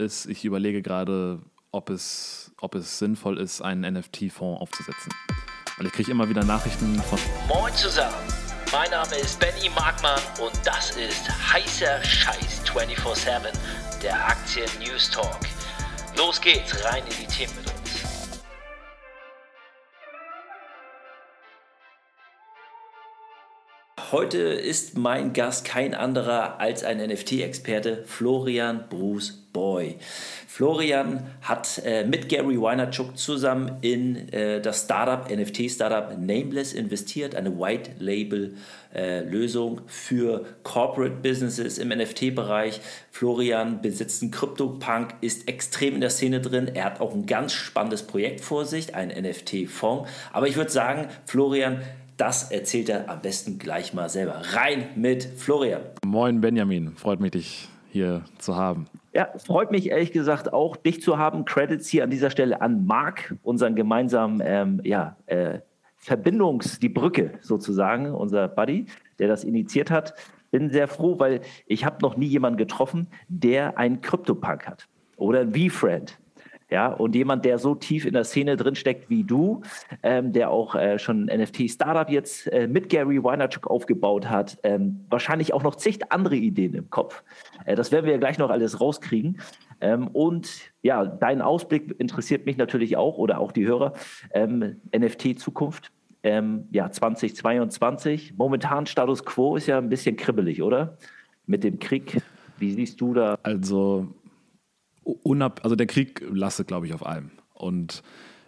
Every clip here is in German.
ist, ich überlege gerade, ob es, ob es sinnvoll ist, einen NFT-Fonds aufzusetzen. Weil ich kriege immer wieder Nachrichten von. Moin zusammen, mein Name ist Benny Markmann und das ist heißer Scheiß 24-7, der Aktien-News Talk. Los geht's, rein in die Themen mit uns. Heute ist mein Gast kein anderer als ein NFT-Experte, Florian Bruce Boy. Florian hat äh, mit Gary Weinerchuk zusammen in äh, das Startup, NFT-Startup Nameless investiert, eine White-Label-Lösung äh, für Corporate Businesses im NFT-Bereich. Florian besitzt einen CryptoPunk, ist extrem in der Szene drin. Er hat auch ein ganz spannendes Projekt vor sich, einen NFT-Fonds. Aber ich würde sagen, Florian, das erzählt er am besten gleich mal selber. Rein mit Florian. Moin Benjamin, freut mich, dich hier zu haben. Ja, freut mich ehrlich gesagt auch, dich zu haben. Credits hier an dieser Stelle an Marc, unseren gemeinsamen ähm, ja, äh, Verbindungs-, die Brücke sozusagen, unser Buddy, der das initiiert hat. Bin sehr froh, weil ich habe noch nie jemanden getroffen, der einen Krypto-Punk hat oder ein V-Friend. Ja, und jemand, der so tief in der Szene drinsteckt wie du, ähm, der auch äh, schon ein NFT-Startup jetzt äh, mit Gary Weinerchuk aufgebaut hat, ähm, wahrscheinlich auch noch zig andere Ideen im Kopf. Äh, das werden wir ja gleich noch alles rauskriegen. Ähm, und ja, dein Ausblick interessiert mich natürlich auch oder auch die Hörer. Ähm, NFT-Zukunft. Ähm, ja, 2022. Momentan Status quo ist ja ein bisschen kribbelig, oder? Mit dem Krieg. Wie siehst du da? Also unab also der Krieg lastet, glaube ich, auf allem. Und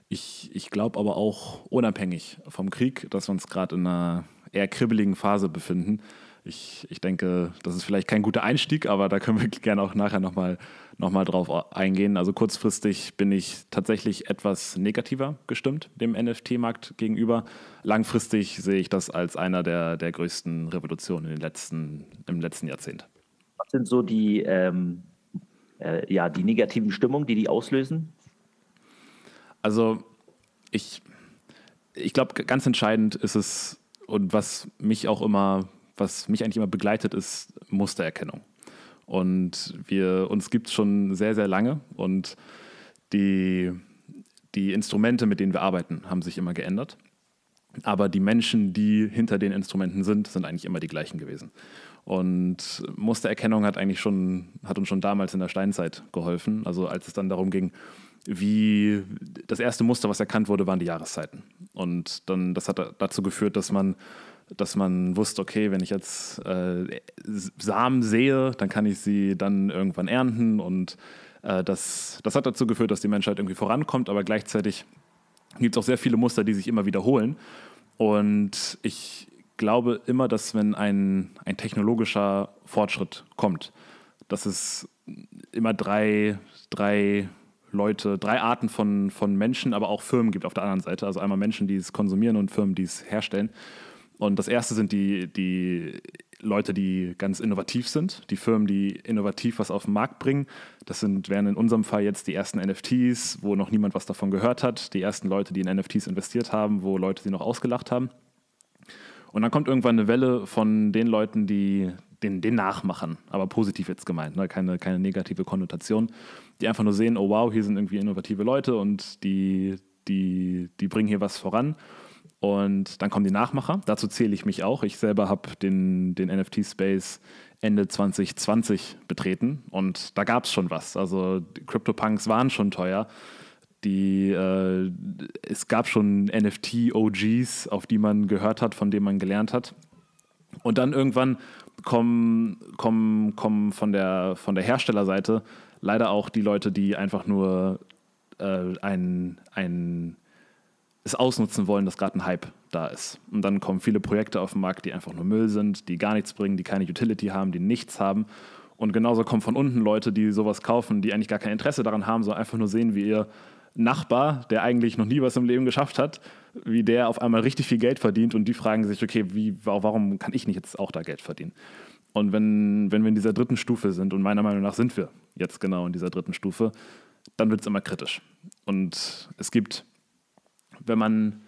ich, ich glaube aber auch unabhängig vom Krieg, dass wir uns gerade in einer eher kribbeligen Phase befinden. Ich, ich denke, das ist vielleicht kein guter Einstieg, aber da können wir gerne auch nachher nochmal noch mal drauf eingehen. Also kurzfristig bin ich tatsächlich etwas negativer gestimmt dem NFT-Markt gegenüber. Langfristig sehe ich das als einer der, der größten Revolutionen in den letzten, im letzten Jahrzehnt. Was sind so die, ähm, äh, ja, die negativen Stimmungen, die die auslösen? Also ich, ich glaube, ganz entscheidend ist es, und was mich auch immer, was mich eigentlich immer begleitet, ist Mustererkennung. Und wir, uns gibt es schon sehr, sehr lange und die, die Instrumente, mit denen wir arbeiten, haben sich immer geändert. Aber die Menschen, die hinter den Instrumenten sind, sind eigentlich immer die gleichen gewesen. Und Mustererkennung hat eigentlich schon, hat uns schon damals in der Steinzeit geholfen. Also als es dann darum ging, wie das erste Muster, was erkannt wurde, waren die Jahreszeiten. Und dann, das hat dazu geführt, dass man, dass man wusste, okay, wenn ich jetzt äh, Samen sehe, dann kann ich sie dann irgendwann ernten. Und äh, das, das hat dazu geführt, dass die Menschheit irgendwie vorankommt, aber gleichzeitig gibt es auch sehr viele Muster, die sich immer wiederholen. Und ich, glaube immer, dass wenn ein, ein technologischer Fortschritt kommt, dass es immer drei, drei Leute, drei Arten von, von Menschen, aber auch Firmen gibt auf der anderen Seite. Also einmal Menschen, die es konsumieren und Firmen, die es herstellen. Und das erste sind die, die Leute, die ganz innovativ sind, die Firmen, die innovativ was auf den Markt bringen. Das sind, wären in unserem Fall jetzt die ersten NFTs, wo noch niemand was davon gehört hat, die ersten Leute, die in NFTs investiert haben, wo Leute sie noch ausgelacht haben. Und dann kommt irgendwann eine Welle von den Leuten, die den, den nachmachen, aber positiv jetzt gemeint, ne? keine, keine negative Konnotation, die einfach nur sehen, oh wow, hier sind irgendwie innovative Leute und die, die, die bringen hier was voran. Und dann kommen die Nachmacher. Dazu zähle ich mich auch. Ich selber habe den, den NFT-Space Ende 2020 betreten und da gab es schon was. Also CryptoPunks waren schon teuer die, äh, es gab schon NFT-OGs, auf die man gehört hat, von denen man gelernt hat. Und dann irgendwann kommen, kommen, kommen von, der, von der Herstellerseite leider auch die Leute, die einfach nur äh, ein, ein, es ausnutzen wollen, dass gerade ein Hype da ist. Und dann kommen viele Projekte auf den Markt, die einfach nur Müll sind, die gar nichts bringen, die keine Utility haben, die nichts haben. Und genauso kommen von unten Leute, die sowas kaufen, die eigentlich gar kein Interesse daran haben, sondern einfach nur sehen, wie ihr Nachbar, der eigentlich noch nie was im Leben geschafft hat, wie der auf einmal richtig viel Geld verdient und die fragen sich, okay, wie, warum kann ich nicht jetzt auch da Geld verdienen? Und wenn, wenn wir in dieser dritten Stufe sind, und meiner Meinung nach sind wir jetzt genau in dieser dritten Stufe, dann wird es immer kritisch. Und es gibt, wenn man,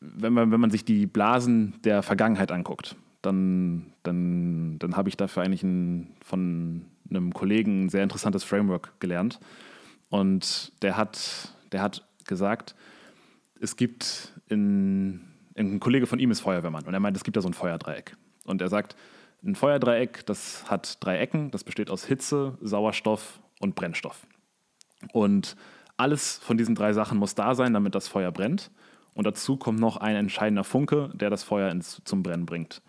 wenn man, wenn man sich die Blasen der Vergangenheit anguckt, dann, dann, dann habe ich dafür eigentlich ein, von einem Kollegen ein sehr interessantes Framework gelernt. Und der hat, der hat gesagt, es gibt in, ein Kollege von ihm ist Feuerwehrmann und er meint, es gibt da so ein Feuerdreieck. Und er sagt, ein Feuerdreieck, das hat drei Ecken, das besteht aus Hitze, Sauerstoff und Brennstoff. Und alles von diesen drei Sachen muss da sein, damit das Feuer brennt. Und dazu kommt noch ein entscheidender Funke, der das Feuer ins, zum Brennen bringt.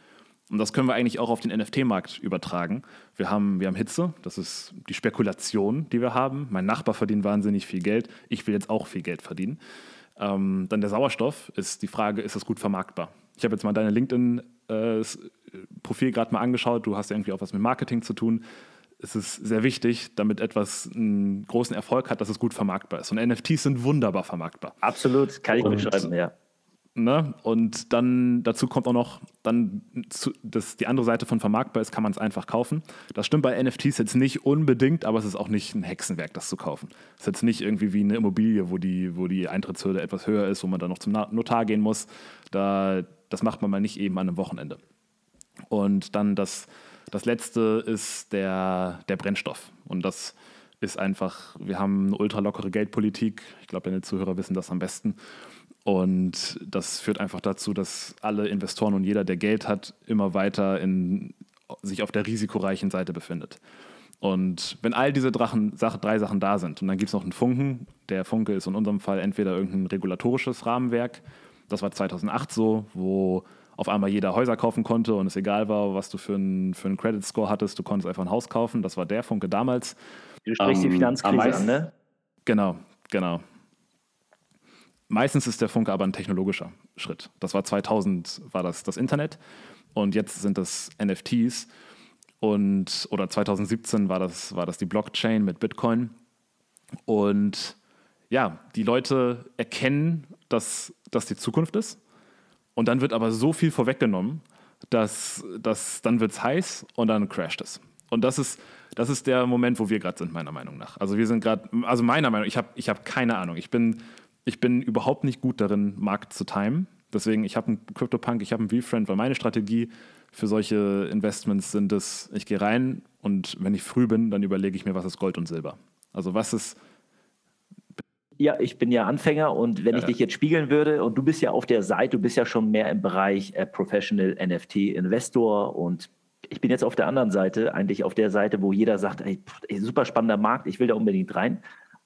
Und das können wir eigentlich auch auf den NFT-Markt übertragen. Wir haben, wir haben Hitze, das ist die Spekulation, die wir haben. Mein Nachbar verdient wahnsinnig viel Geld, ich will jetzt auch viel Geld verdienen. Ähm, dann der Sauerstoff ist die Frage, ist das gut vermarktbar? Ich habe jetzt mal deine LinkedIn-Profil äh, gerade mal angeschaut, du hast ja irgendwie auch was mit Marketing zu tun. Es ist sehr wichtig, damit etwas einen großen Erfolg hat, dass es gut vermarktbar ist. Und NFTs sind wunderbar vermarktbar. Absolut, kann ich beschreiben, ja. Ne? Und dann dazu kommt auch noch, dann zu, dass die andere Seite von vermarktbar ist, kann man es einfach kaufen. Das stimmt bei NFTs jetzt nicht unbedingt, aber es ist auch nicht ein Hexenwerk, das zu kaufen. Es ist jetzt nicht irgendwie wie eine Immobilie, wo die, wo die Eintrittshürde etwas höher ist, wo man dann noch zum Notar gehen muss. Da, das macht man mal nicht eben an einem Wochenende. Und dann das, das letzte ist der, der Brennstoff. Und das ist einfach, wir haben eine ultralockere Geldpolitik. Ich glaube, deine Zuhörer wissen das am besten. Und das führt einfach dazu, dass alle Investoren und jeder, der Geld hat, immer weiter in, sich auf der risikoreichen Seite befindet. Und wenn all diese Drachen, drei Sachen da sind, und dann gibt es noch einen Funken, der Funke ist in unserem Fall entweder irgendein regulatorisches Rahmenwerk, das war 2008 so, wo auf einmal jeder Häuser kaufen konnte und es egal war, was du für einen für Credit Score hattest, du konntest einfach ein Haus kaufen. Das war der Funke damals. Du sprichst ähm, die Finanzkrise an, ne? Genau, genau. Meistens ist der Funke aber ein technologischer Schritt. Das war 2000 war das das Internet und jetzt sind das NFTs und oder 2017 war das war das die Blockchain mit Bitcoin und ja, die Leute erkennen, dass das die Zukunft ist und dann wird aber so viel vorweggenommen, dass, dass dann wird es heiß und dann crasht es. Und das ist, das ist der Moment, wo wir gerade sind, meiner Meinung nach. Also wir sind gerade, also meiner Meinung, ich habe ich hab keine Ahnung. Ich bin ich bin überhaupt nicht gut darin, Markt zu timen. Deswegen, ich habe einen CryptoPunk, ich habe einen VFriend, weil meine Strategie für solche Investments sind es, ich gehe rein und wenn ich früh bin, dann überlege ich mir, was ist Gold und Silber. Also was ist. Ja, ich bin ja Anfänger und wenn ja, ich dich jetzt spiegeln würde und du bist ja auf der Seite, du bist ja schon mehr im Bereich äh, Professional NFT Investor und ich bin jetzt auf der anderen Seite, eigentlich auf der Seite, wo jeder sagt, ey, super spannender Markt, ich will da unbedingt rein.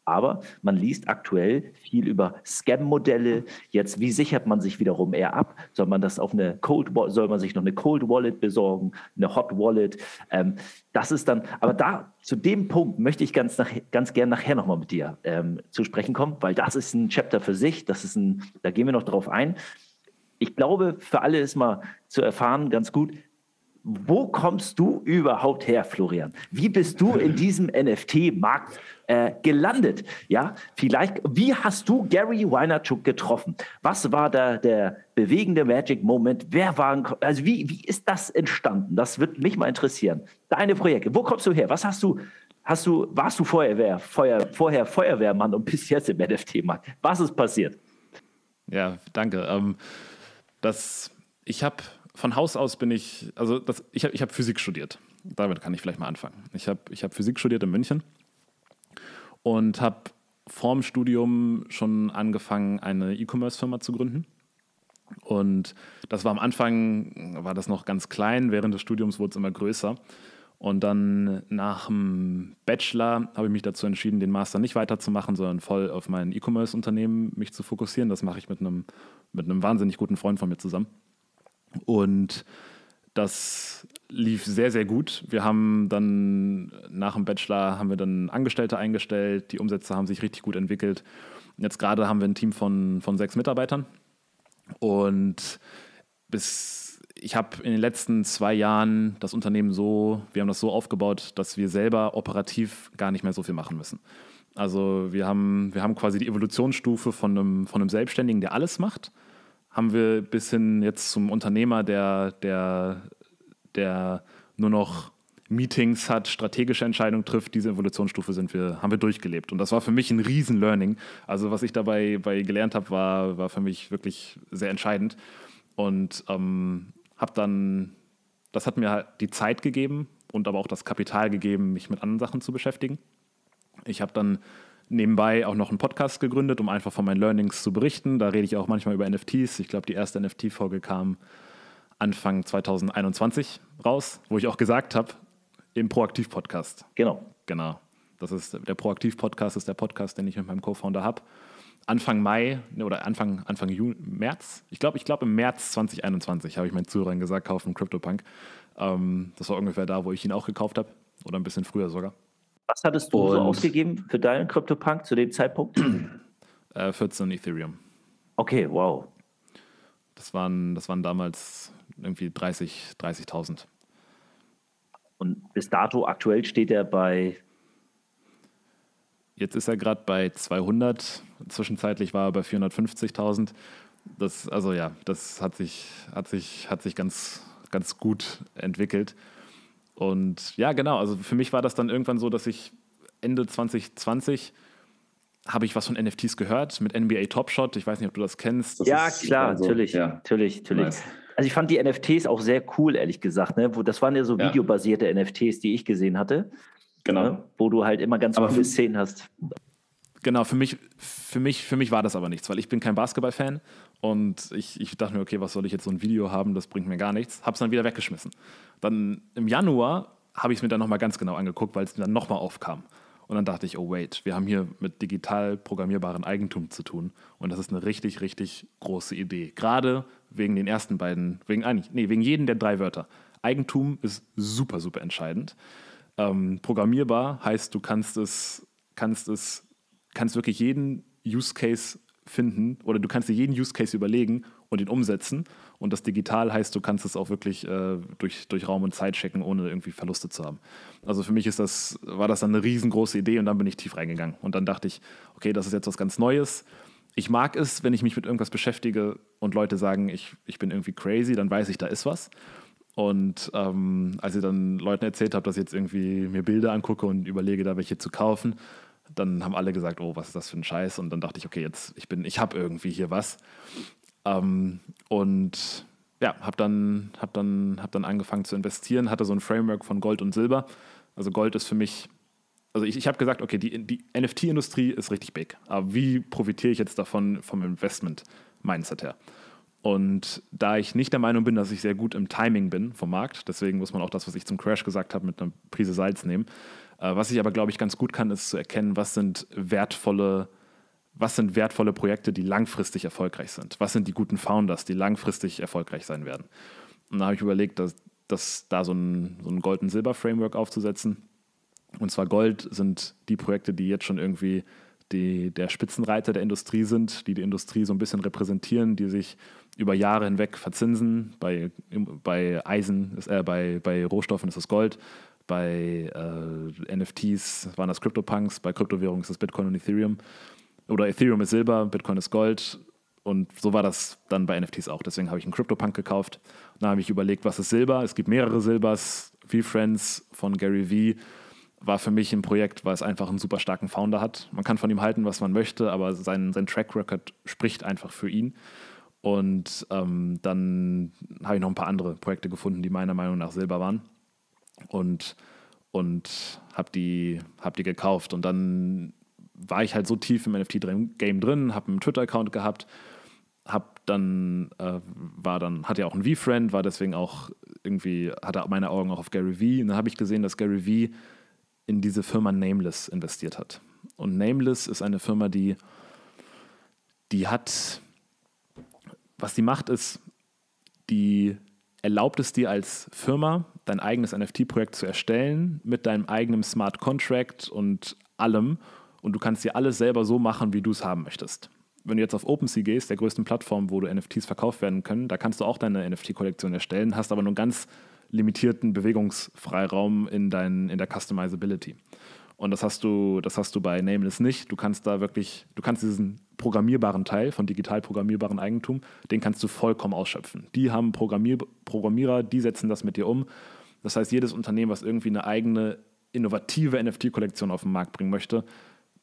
Aber man liest aktuell viel über Scam-Modelle. Jetzt, wie sichert man sich wiederum eher ab? Soll man das auf eine Cold soll man sich noch eine Cold Wallet besorgen, eine Hot Wallet? Ähm, das ist dann, aber da zu dem Punkt möchte ich ganz, nach, ganz gern nachher nochmal mit dir ähm, zu sprechen kommen, weil das ist ein Chapter für sich. Das ist ein, da gehen wir noch drauf ein. Ich glaube, für alle ist mal zu erfahren ganz gut, wo kommst du überhaupt her, Florian? Wie bist du in diesem NFT-Markt äh, gelandet? Ja, vielleicht, wie hast du Gary Weinerchuk getroffen? Was war da der bewegende Magic-Moment? Wer war, also wie, wie ist das entstanden? Das wird mich mal interessieren. Deine Projekte, wo kommst du her? Was hast du, hast du, warst du Feuerwehr, Feuer, vorher Feuerwehrmann und bist jetzt im NFT-Markt? Was ist passiert? Ja, danke. Ähm, das, ich habe von Haus aus bin ich, also das, ich habe ich hab Physik studiert. Damit kann ich vielleicht mal anfangen. Ich habe ich hab Physik studiert in München und habe vorm Studium schon angefangen, eine E-Commerce-Firma zu gründen. Und das war am Anfang, war das noch ganz klein, während des Studiums wurde es immer größer. Und dann nach dem Bachelor habe ich mich dazu entschieden, den Master nicht weiterzumachen, sondern voll auf mein E-Commerce-Unternehmen mich zu fokussieren. Das mache ich mit einem, mit einem wahnsinnig guten Freund von mir zusammen. Und das lief sehr, sehr gut. Wir haben dann nach dem Bachelor haben wir dann Angestellte eingestellt, die Umsätze haben sich richtig gut entwickelt. Jetzt gerade haben wir ein Team von, von sechs Mitarbeitern. Und bis ich habe in den letzten zwei Jahren das Unternehmen so, wir haben das so aufgebaut, dass wir selber operativ gar nicht mehr so viel machen müssen. Also wir haben, wir haben quasi die Evolutionsstufe von einem, von einem Selbstständigen, der alles macht haben wir bis hin jetzt zum Unternehmer, der, der, der nur noch Meetings hat, strategische Entscheidungen trifft, diese Evolutionsstufe sind wir, haben wir durchgelebt. Und das war für mich ein Riesen-Learning. Also was ich dabei bei gelernt habe, war, war für mich wirklich sehr entscheidend. Und ähm, habe dann, das hat mir halt die Zeit gegeben, und aber auch das Kapital gegeben, mich mit anderen Sachen zu beschäftigen. Ich habe dann nebenbei auch noch einen Podcast gegründet, um einfach von meinen Learnings zu berichten. Da rede ich auch manchmal über NFTs. Ich glaube, die erste NFT-Folge kam Anfang 2021 raus, wo ich auch gesagt habe, im Proaktiv-Podcast. Genau. Genau. Das ist der Proaktiv-Podcast, ist der Podcast, den ich mit meinem Co-Founder habe. Anfang Mai ne, oder Anfang, Anfang Juni, März, ich glaube, ich glaube im März 2021 habe ich meinen Zuhörern gesagt, kaufen CryptoPunk. Ähm, das war ungefähr da, wo ich ihn auch gekauft habe oder ein bisschen früher sogar. Was hattest du Und so ausgegeben für deinen CryptoPunk zu dem Zeitpunkt? Äh, 14 Ethereum. Okay, wow. Das waren, das waren damals irgendwie 30.000. 30 Und bis dato aktuell steht er bei Jetzt ist er gerade bei 200. Zwischenzeitlich war er bei 450.000. Das, also ja, das hat sich, hat sich, hat sich ganz, ganz gut entwickelt. Und ja, genau, also für mich war das dann irgendwann so, dass ich Ende 2020 habe ich was von NFTs gehört mit NBA Top Shot. Ich weiß nicht, ob du das kennst. Das ja, klar, also, natürlich, ja. natürlich, natürlich. Nice. Also ich fand die NFTs auch sehr cool, ehrlich gesagt. Ne? das waren ja so ja. videobasierte NFTs, die ich gesehen hatte. Genau. Ne? Wo du halt immer ganz viele Szenen hast. Genau, für mich, für, mich, für mich war das aber nichts, weil ich bin kein Basketball-Fan und ich, ich dachte mir, okay, was soll ich jetzt so ein Video haben, das bringt mir gar nichts. Hab's dann wieder weggeschmissen. Dann im Januar habe ich es mir dann nochmal ganz genau angeguckt, weil es dann nochmal aufkam. Und dann dachte ich, oh wait, wir haben hier mit digital programmierbaren Eigentum zu tun. Und das ist eine richtig, richtig große Idee. Gerade wegen den ersten beiden, wegen eigentlich, nee, wegen jedem der drei Wörter. Eigentum ist super, super entscheidend. Ähm, programmierbar heißt, du kannst es, kannst es, kannst wirklich jeden Use Case finden oder du kannst dir jeden Use Case überlegen und ihn umsetzen. Und das digital heißt, du kannst es auch wirklich äh, durch, durch Raum und Zeit checken, ohne irgendwie Verluste zu haben. Also für mich ist das, war das dann eine riesengroße Idee und dann bin ich tief reingegangen. Und dann dachte ich, okay, das ist jetzt was ganz Neues. Ich mag es, wenn ich mich mit irgendwas beschäftige und Leute sagen, ich, ich bin irgendwie crazy, dann weiß ich, da ist was. Und ähm, als ich dann Leuten erzählt habe, dass ich jetzt irgendwie mir Bilder angucke und überlege, da welche zu kaufen, dann haben alle gesagt, oh, was ist das für ein Scheiß? Und dann dachte ich, okay, jetzt ich bin, ich habe irgendwie hier was. Ähm, und ja, habe dann, hab dann, hab dann angefangen zu investieren, hatte so ein Framework von Gold und Silber. Also Gold ist für mich, also ich, ich habe gesagt, okay, die, die NFT-Industrie ist richtig big, aber wie profitiere ich jetzt davon vom Investment-Mindset her? Und da ich nicht der Meinung bin, dass ich sehr gut im Timing bin vom Markt, deswegen muss man auch das, was ich zum Crash gesagt habe, mit einer Prise Salz nehmen. Äh, was ich aber, glaube ich, ganz gut kann, ist zu erkennen, was sind wertvolle, was sind wertvolle Projekte, die langfristig erfolgreich sind. Was sind die guten Founders, die langfristig erfolgreich sein werden. Und da habe ich überlegt, dass, dass da so ein, so ein Gold-Silber-Framework aufzusetzen. Und zwar Gold sind die Projekte, die jetzt schon irgendwie die, der Spitzenreiter der Industrie sind, die die Industrie so ein bisschen repräsentieren, die sich über Jahre hinweg verzinsen. Bei, bei Eisen, äh, bei, bei Rohstoffen ist es Gold, bei äh, NFTs waren das CryptoPunks, bei Kryptowährungen ist es Bitcoin und Ethereum. Oder Ethereum ist Silber, Bitcoin ist Gold. Und so war das dann bei NFTs auch. Deswegen habe ich einen CryptoPunk gekauft. Dann habe ich überlegt, was ist Silber? Es gibt mehrere Silbers. V-Friends von Gary Vee war für mich ein Projekt, weil es einfach einen super starken Founder hat. Man kann von ihm halten, was man möchte, aber sein, sein Track Record spricht einfach für ihn. Und ähm, dann habe ich noch ein paar andere Projekte gefunden, die meiner Meinung nach Silber waren. Und, und habe die, hab die gekauft. Und dann war ich halt so tief im NFT-Game drin, habe einen Twitter-Account gehabt, hab dann, äh, war dann, hatte ja auch einen V-Friend, war deswegen auch irgendwie, hatte meine Augen auch auf Gary Vee. Und dann habe ich gesehen, dass Gary Vee in diese Firma Nameless investiert hat. Und Nameless ist eine Firma, die, die hat was die macht, ist, die erlaubt es dir als Firma, dein eigenes NFT-Projekt zu erstellen mit deinem eigenen Smart Contract und allem. Und du kannst dir alles selber so machen, wie du es haben möchtest. Wenn du jetzt auf OpenSea gehst, der größten Plattform, wo du NFTs verkauft werden können, da kannst du auch deine NFT-Kollektion erstellen, hast aber nur ganz limitierten Bewegungsfreiraum in, dein, in der Customizability. Und das hast du, das hast du bei Nameless nicht. Du kannst da wirklich, du kannst diesen programmierbaren Teil von digital programmierbaren Eigentum, den kannst du vollkommen ausschöpfen. Die haben Programmier Programmierer, die setzen das mit dir um. Das heißt, jedes Unternehmen, was irgendwie eine eigene innovative NFT-Kollektion auf den Markt bringen möchte,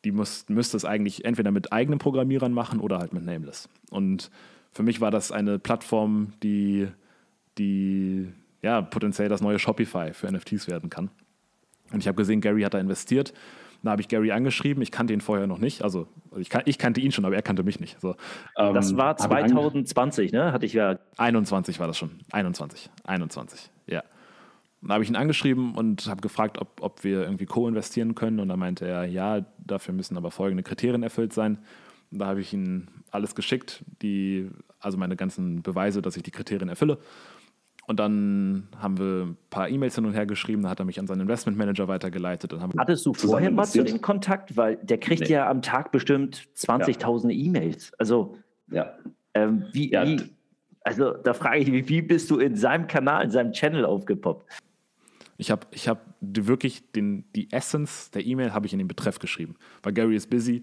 die muss, müsste es eigentlich entweder mit eigenen Programmierern machen oder halt mit Nameless. Und für mich war das eine Plattform, die, die ja, potenziell das neue Shopify für NFTs werden kann. Und ich habe gesehen, Gary hat da investiert. Da habe ich Gary angeschrieben. Ich kannte ihn vorher noch nicht. Also ich, kan ich kannte ihn schon, aber er kannte mich nicht. So, ähm, das war 2020, ne? Hatte ich ja. 21 war das schon. 21. 21, ja. Da habe ich ihn angeschrieben und habe gefragt, ob, ob wir irgendwie co-investieren können. Und da meinte er, ja, dafür müssen aber folgende Kriterien erfüllt sein. Und da habe ich ihm alles geschickt, die, also meine ganzen Beweise, dass ich die Kriterien erfülle. Und dann haben wir ein paar E-Mails hin und her geschrieben, da hat er mich an seinen Investmentmanager weitergeleitet. Dann haben Hattest du vorher mal zu dem Kontakt? Weil der kriegt nee. ja am Tag bestimmt 20.000 ja. E-Mails. Also, ja. Ähm, wie, ja. wie, also da frage ich mich, wie bist du in seinem Kanal, in seinem Channel aufgepoppt? Ich habe ich hab wirklich den, die Essence der E-Mail habe ich in den Betreff geschrieben, weil Gary ist busy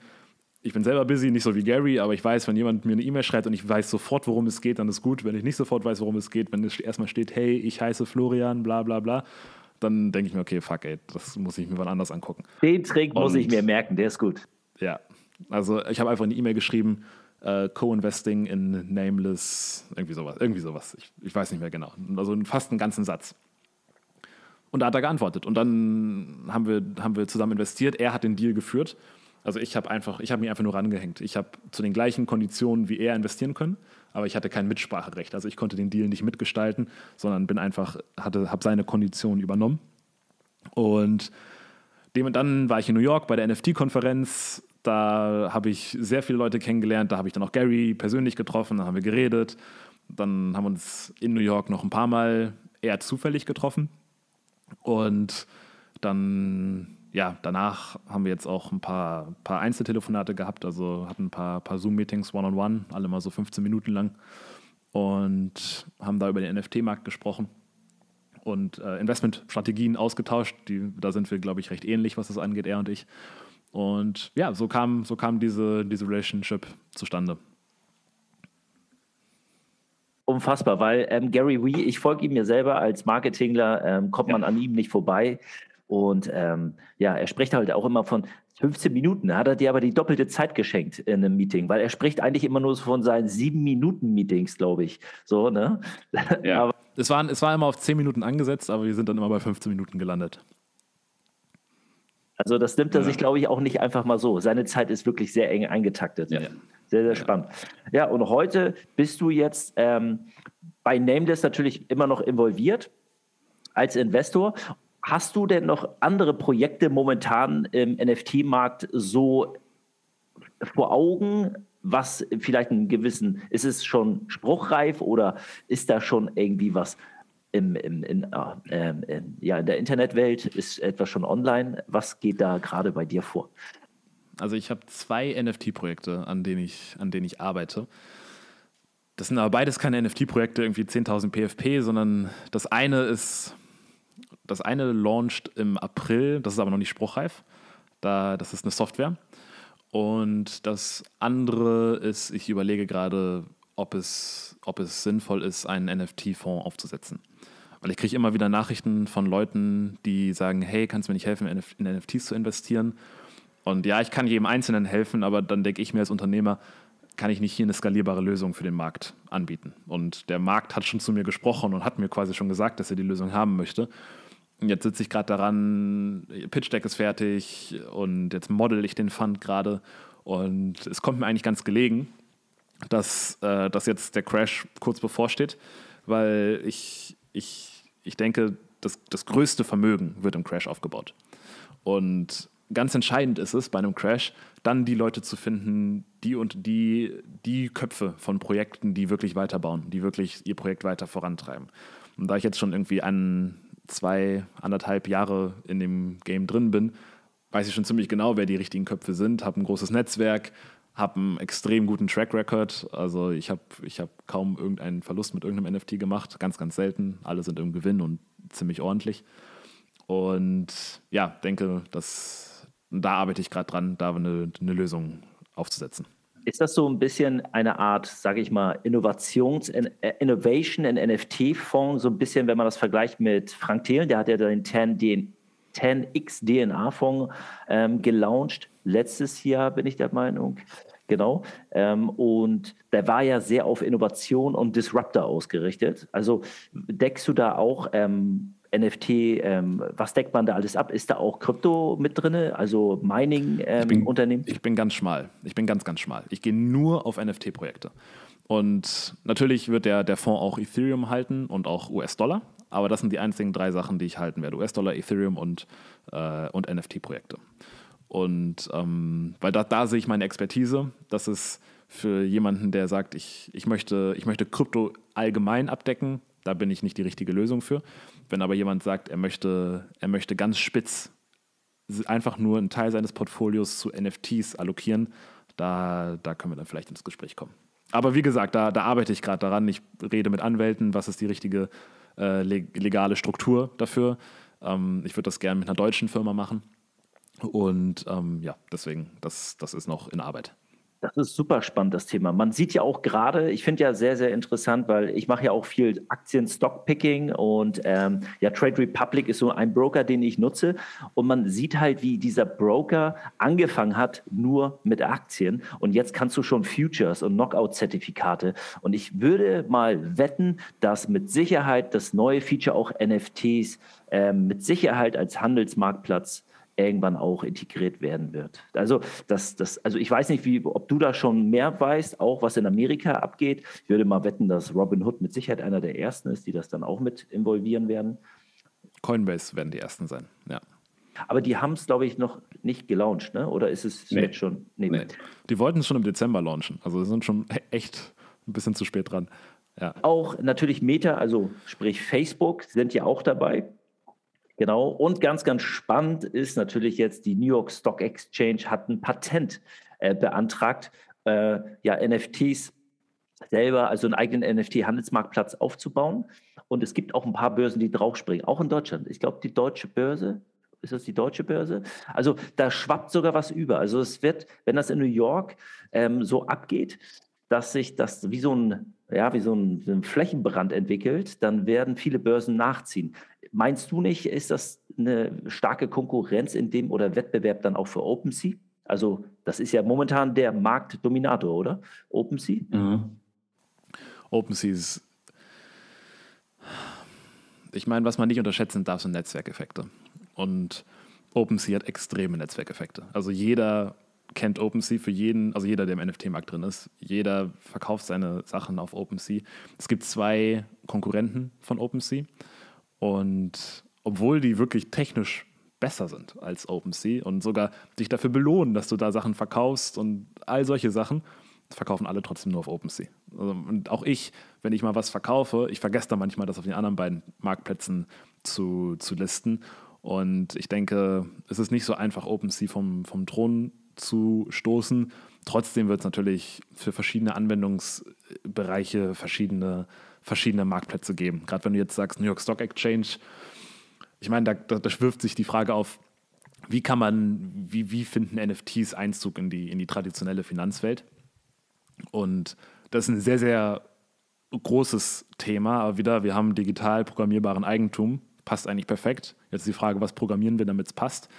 ich bin selber busy, nicht so wie Gary, aber ich weiß, wenn jemand mir eine E-Mail schreibt und ich weiß sofort, worum es geht, dann ist gut. Wenn ich nicht sofort weiß, worum es geht, wenn es erstmal steht, hey, ich heiße Florian, bla bla bla, dann denke ich mir, okay, fuck, ey, das muss ich mir wann anders angucken. Den Trick und, muss ich mir merken, der ist gut. Ja, also ich habe einfach eine E-Mail geschrieben, uh, Co-Investing in Nameless, irgendwie sowas, irgendwie sowas. Ich, ich weiß nicht mehr genau. Also fast einen ganzen Satz. Und da hat er geantwortet. Und dann haben wir, haben wir zusammen investiert. Er hat den Deal geführt. Also ich habe einfach, ich habe mich einfach nur rangehängt. Ich habe zu den gleichen Konditionen wie er investieren können, aber ich hatte kein Mitspracherecht. Also ich konnte den Deal nicht mitgestalten, sondern bin einfach, hatte, habe seine Konditionen übernommen. Und dem, dann war ich in New York bei der NFT-Konferenz. Da habe ich sehr viele Leute kennengelernt. Da habe ich dann auch Gary persönlich getroffen. Da haben wir geredet. Dann haben wir uns in New York noch ein paar Mal eher zufällig getroffen. Und dann ja, danach haben wir jetzt auch ein paar, paar Einzeltelefonate gehabt, also hatten ein paar, paar Zoom-Meetings one-on-one, alle mal so 15 Minuten lang und haben da über den NFT-Markt gesprochen und äh, Investmentstrategien ausgetauscht. Die, da sind wir, glaube ich, recht ähnlich, was das angeht, er und ich. Und ja, so kam, so kam diese, diese Relationship zustande. Unfassbar, weil ähm, Gary Wee, ich folge ihm ja selber als Marketingler, ähm, kommt man an ihm nicht vorbei. Und ähm, ja, er spricht halt auch immer von 15 Minuten. Da hat er dir aber die doppelte Zeit geschenkt in einem Meeting, weil er spricht eigentlich immer nur von seinen sieben Minuten Meetings, glaube ich. So, ne? Ja. aber es, waren, es war immer auf 10 Minuten angesetzt, aber wir sind dann immer bei 15 Minuten gelandet. Also das nimmt er ja. sich, glaube ich, auch nicht einfach mal so. Seine Zeit ist wirklich sehr eng eingetaktet. Ja. Sehr, sehr spannend. Ja, und heute bist du jetzt ähm, bei Nameless natürlich immer noch involviert als Investor Hast du denn noch andere Projekte momentan im NFT-Markt so vor Augen, was vielleicht einen gewissen, ist es schon spruchreif oder ist da schon irgendwie was im, im, in, äh, in, ja, in der Internetwelt, ist etwas schon online? Was geht da gerade bei dir vor? Also ich habe zwei NFT-Projekte, an, an denen ich arbeite. Das sind aber beides keine NFT-Projekte, irgendwie 10.000 PFP, sondern das eine ist das eine launcht im April, das ist aber noch nicht spruchreif. Da, das ist eine Software. Und das andere ist, ich überlege gerade, ob es, ob es sinnvoll ist, einen NFT-Fonds aufzusetzen. Weil ich kriege immer wieder Nachrichten von Leuten, die sagen, hey, kannst du mir nicht helfen, in NFTs zu investieren? Und ja, ich kann jedem Einzelnen helfen, aber dann denke ich mir als Unternehmer, kann ich nicht hier eine skalierbare Lösung für den Markt anbieten? Und der Markt hat schon zu mir gesprochen und hat mir quasi schon gesagt, dass er die Lösung haben möchte. Jetzt sitze ich gerade daran, Pitch Deck ist fertig und jetzt model ich den Fund gerade. Und es kommt mir eigentlich ganz gelegen, dass, äh, dass jetzt der Crash kurz bevorsteht, weil ich, ich, ich denke, das, das größte Vermögen wird im Crash aufgebaut. Und ganz entscheidend ist es bei einem Crash, dann die Leute zu finden, die und die, die Köpfe von Projekten, die wirklich weiterbauen, die wirklich ihr Projekt weiter vorantreiben. Und da ich jetzt schon irgendwie einen zwei, anderthalb Jahre in dem Game drin bin, weiß ich schon ziemlich genau, wer die richtigen Köpfe sind, habe ein großes Netzwerk, habe einen extrem guten Track Record. Also ich habe ich hab kaum irgendeinen Verlust mit irgendeinem NFT gemacht, ganz, ganz selten. Alle sind im Gewinn und ziemlich ordentlich. Und ja, denke, dass da arbeite ich gerade dran, da eine, eine Lösung aufzusetzen. Ist das so ein bisschen eine Art, sage ich mal, Innovations äh, Innovation in NFT-Fonds, so ein bisschen, wenn man das vergleicht mit Frank Thelen, der hat ja den 10, 10x DNA-Fonds ähm, gelauncht, letztes Jahr bin ich der Meinung. Genau. Ähm, und der war ja sehr auf Innovation und Disruptor ausgerichtet. Also deckst du da auch ähm, NFT, ähm, was deckt man da alles ab? Ist da auch Krypto mit drin, also Mining-Unternehmen? Ähm, ich, ich, bin ganz schmal. Ich bin ganz, ganz schmal. Ich gehe nur auf NFT-Projekte. Und natürlich wird der, der Fonds auch Ethereum halten und auch US-Dollar. Aber das sind die einzigen drei Sachen, die ich halten werde: US-Dollar, Ethereum und, äh, und NFT-Projekte. Und ähm, weil da, da sehe ich meine Expertise. Das ist für jemanden, der sagt, ich, ich, möchte, ich möchte Krypto allgemein abdecken, da bin ich nicht die richtige Lösung für. Wenn aber jemand sagt, er möchte, er möchte ganz spitz einfach nur einen Teil seines Portfolios zu NFTs allokieren, da, da können wir dann vielleicht ins Gespräch kommen. Aber wie gesagt, da, da arbeite ich gerade daran. Ich rede mit Anwälten, was ist die richtige äh, legale Struktur dafür. Ähm, ich würde das gerne mit einer deutschen Firma machen. Und ähm, ja, deswegen, das, das ist noch in Arbeit. Das ist super spannend, das Thema. Man sieht ja auch gerade, ich finde ja sehr, sehr interessant, weil ich mache ja auch viel Aktien-Stockpicking und ähm, ja, Trade Republic ist so ein Broker, den ich nutze. Und man sieht halt, wie dieser Broker angefangen hat, nur mit Aktien. Und jetzt kannst du schon Futures und Knockout-Zertifikate. Und ich würde mal wetten, dass mit Sicherheit das neue Feature auch NFTs äh, mit Sicherheit als Handelsmarktplatz irgendwann auch integriert werden wird. Also, das, das, also ich weiß nicht, wie, ob du da schon mehr weißt, auch was in Amerika abgeht. Ich würde mal wetten, dass Robinhood mit Sicherheit einer der ersten ist, die das dann auch mit involvieren werden. Coinbase werden die ersten sein, ja. Aber die haben es, glaube ich, noch nicht gelauncht, ne? oder ist es nee. jetzt schon? Nee. nee. Die wollten es schon im Dezember launchen. Also sind schon echt ein bisschen zu spät dran. Ja. Auch natürlich Meta, also sprich Facebook, sind ja auch dabei. Genau. Und ganz, ganz spannend ist natürlich jetzt, die New York Stock Exchange hat ein Patent äh, beantragt, äh, ja, NFTs selber, also einen eigenen NFT-Handelsmarktplatz aufzubauen. Und es gibt auch ein paar Börsen, die draufspringen, auch in Deutschland. Ich glaube, die deutsche Börse, ist das die deutsche Börse? Also da schwappt sogar was über. Also es wird, wenn das in New York ähm, so abgeht, dass sich das wie so ein, ja, wie so ein, Flächenbrand entwickelt, dann werden viele Börsen nachziehen. Meinst du nicht, ist das eine starke Konkurrenz in dem oder Wettbewerb dann auch für OpenSea? Also das ist ja momentan der Marktdominator, oder? OpenSea? Mhm. OpenSea ist, ich meine, was man nicht unterschätzen darf, sind Netzwerkeffekte. Und OpenSea hat extreme Netzwerkeffekte. Also jeder kennt OpenSea für jeden, also jeder, der im NFT-Markt drin ist. Jeder verkauft seine Sachen auf OpenSea. Es gibt zwei Konkurrenten von OpenSea. Und obwohl die wirklich technisch besser sind als OpenSea und sogar dich dafür belohnen, dass du da Sachen verkaufst und all solche Sachen, verkaufen alle trotzdem nur auf OpenSea. Also, und auch ich, wenn ich mal was verkaufe, ich vergesse da manchmal, das auf den anderen beiden Marktplätzen zu, zu listen. Und ich denke, es ist nicht so einfach, OpenSea vom, vom Thron zu stoßen. Trotzdem wird es natürlich für verschiedene Anwendungsbereiche verschiedene verschiedene Marktplätze geben. Gerade wenn du jetzt sagst New York Stock Exchange, ich meine, da, da, da wirft sich die Frage auf, wie kann man, wie, wie finden NFTs Einzug in die, in die traditionelle Finanzwelt? Und das ist ein sehr, sehr großes Thema. Aber wieder, wir haben digital programmierbaren Eigentum, passt eigentlich perfekt. Jetzt ist die Frage, was programmieren wir, damit es passt?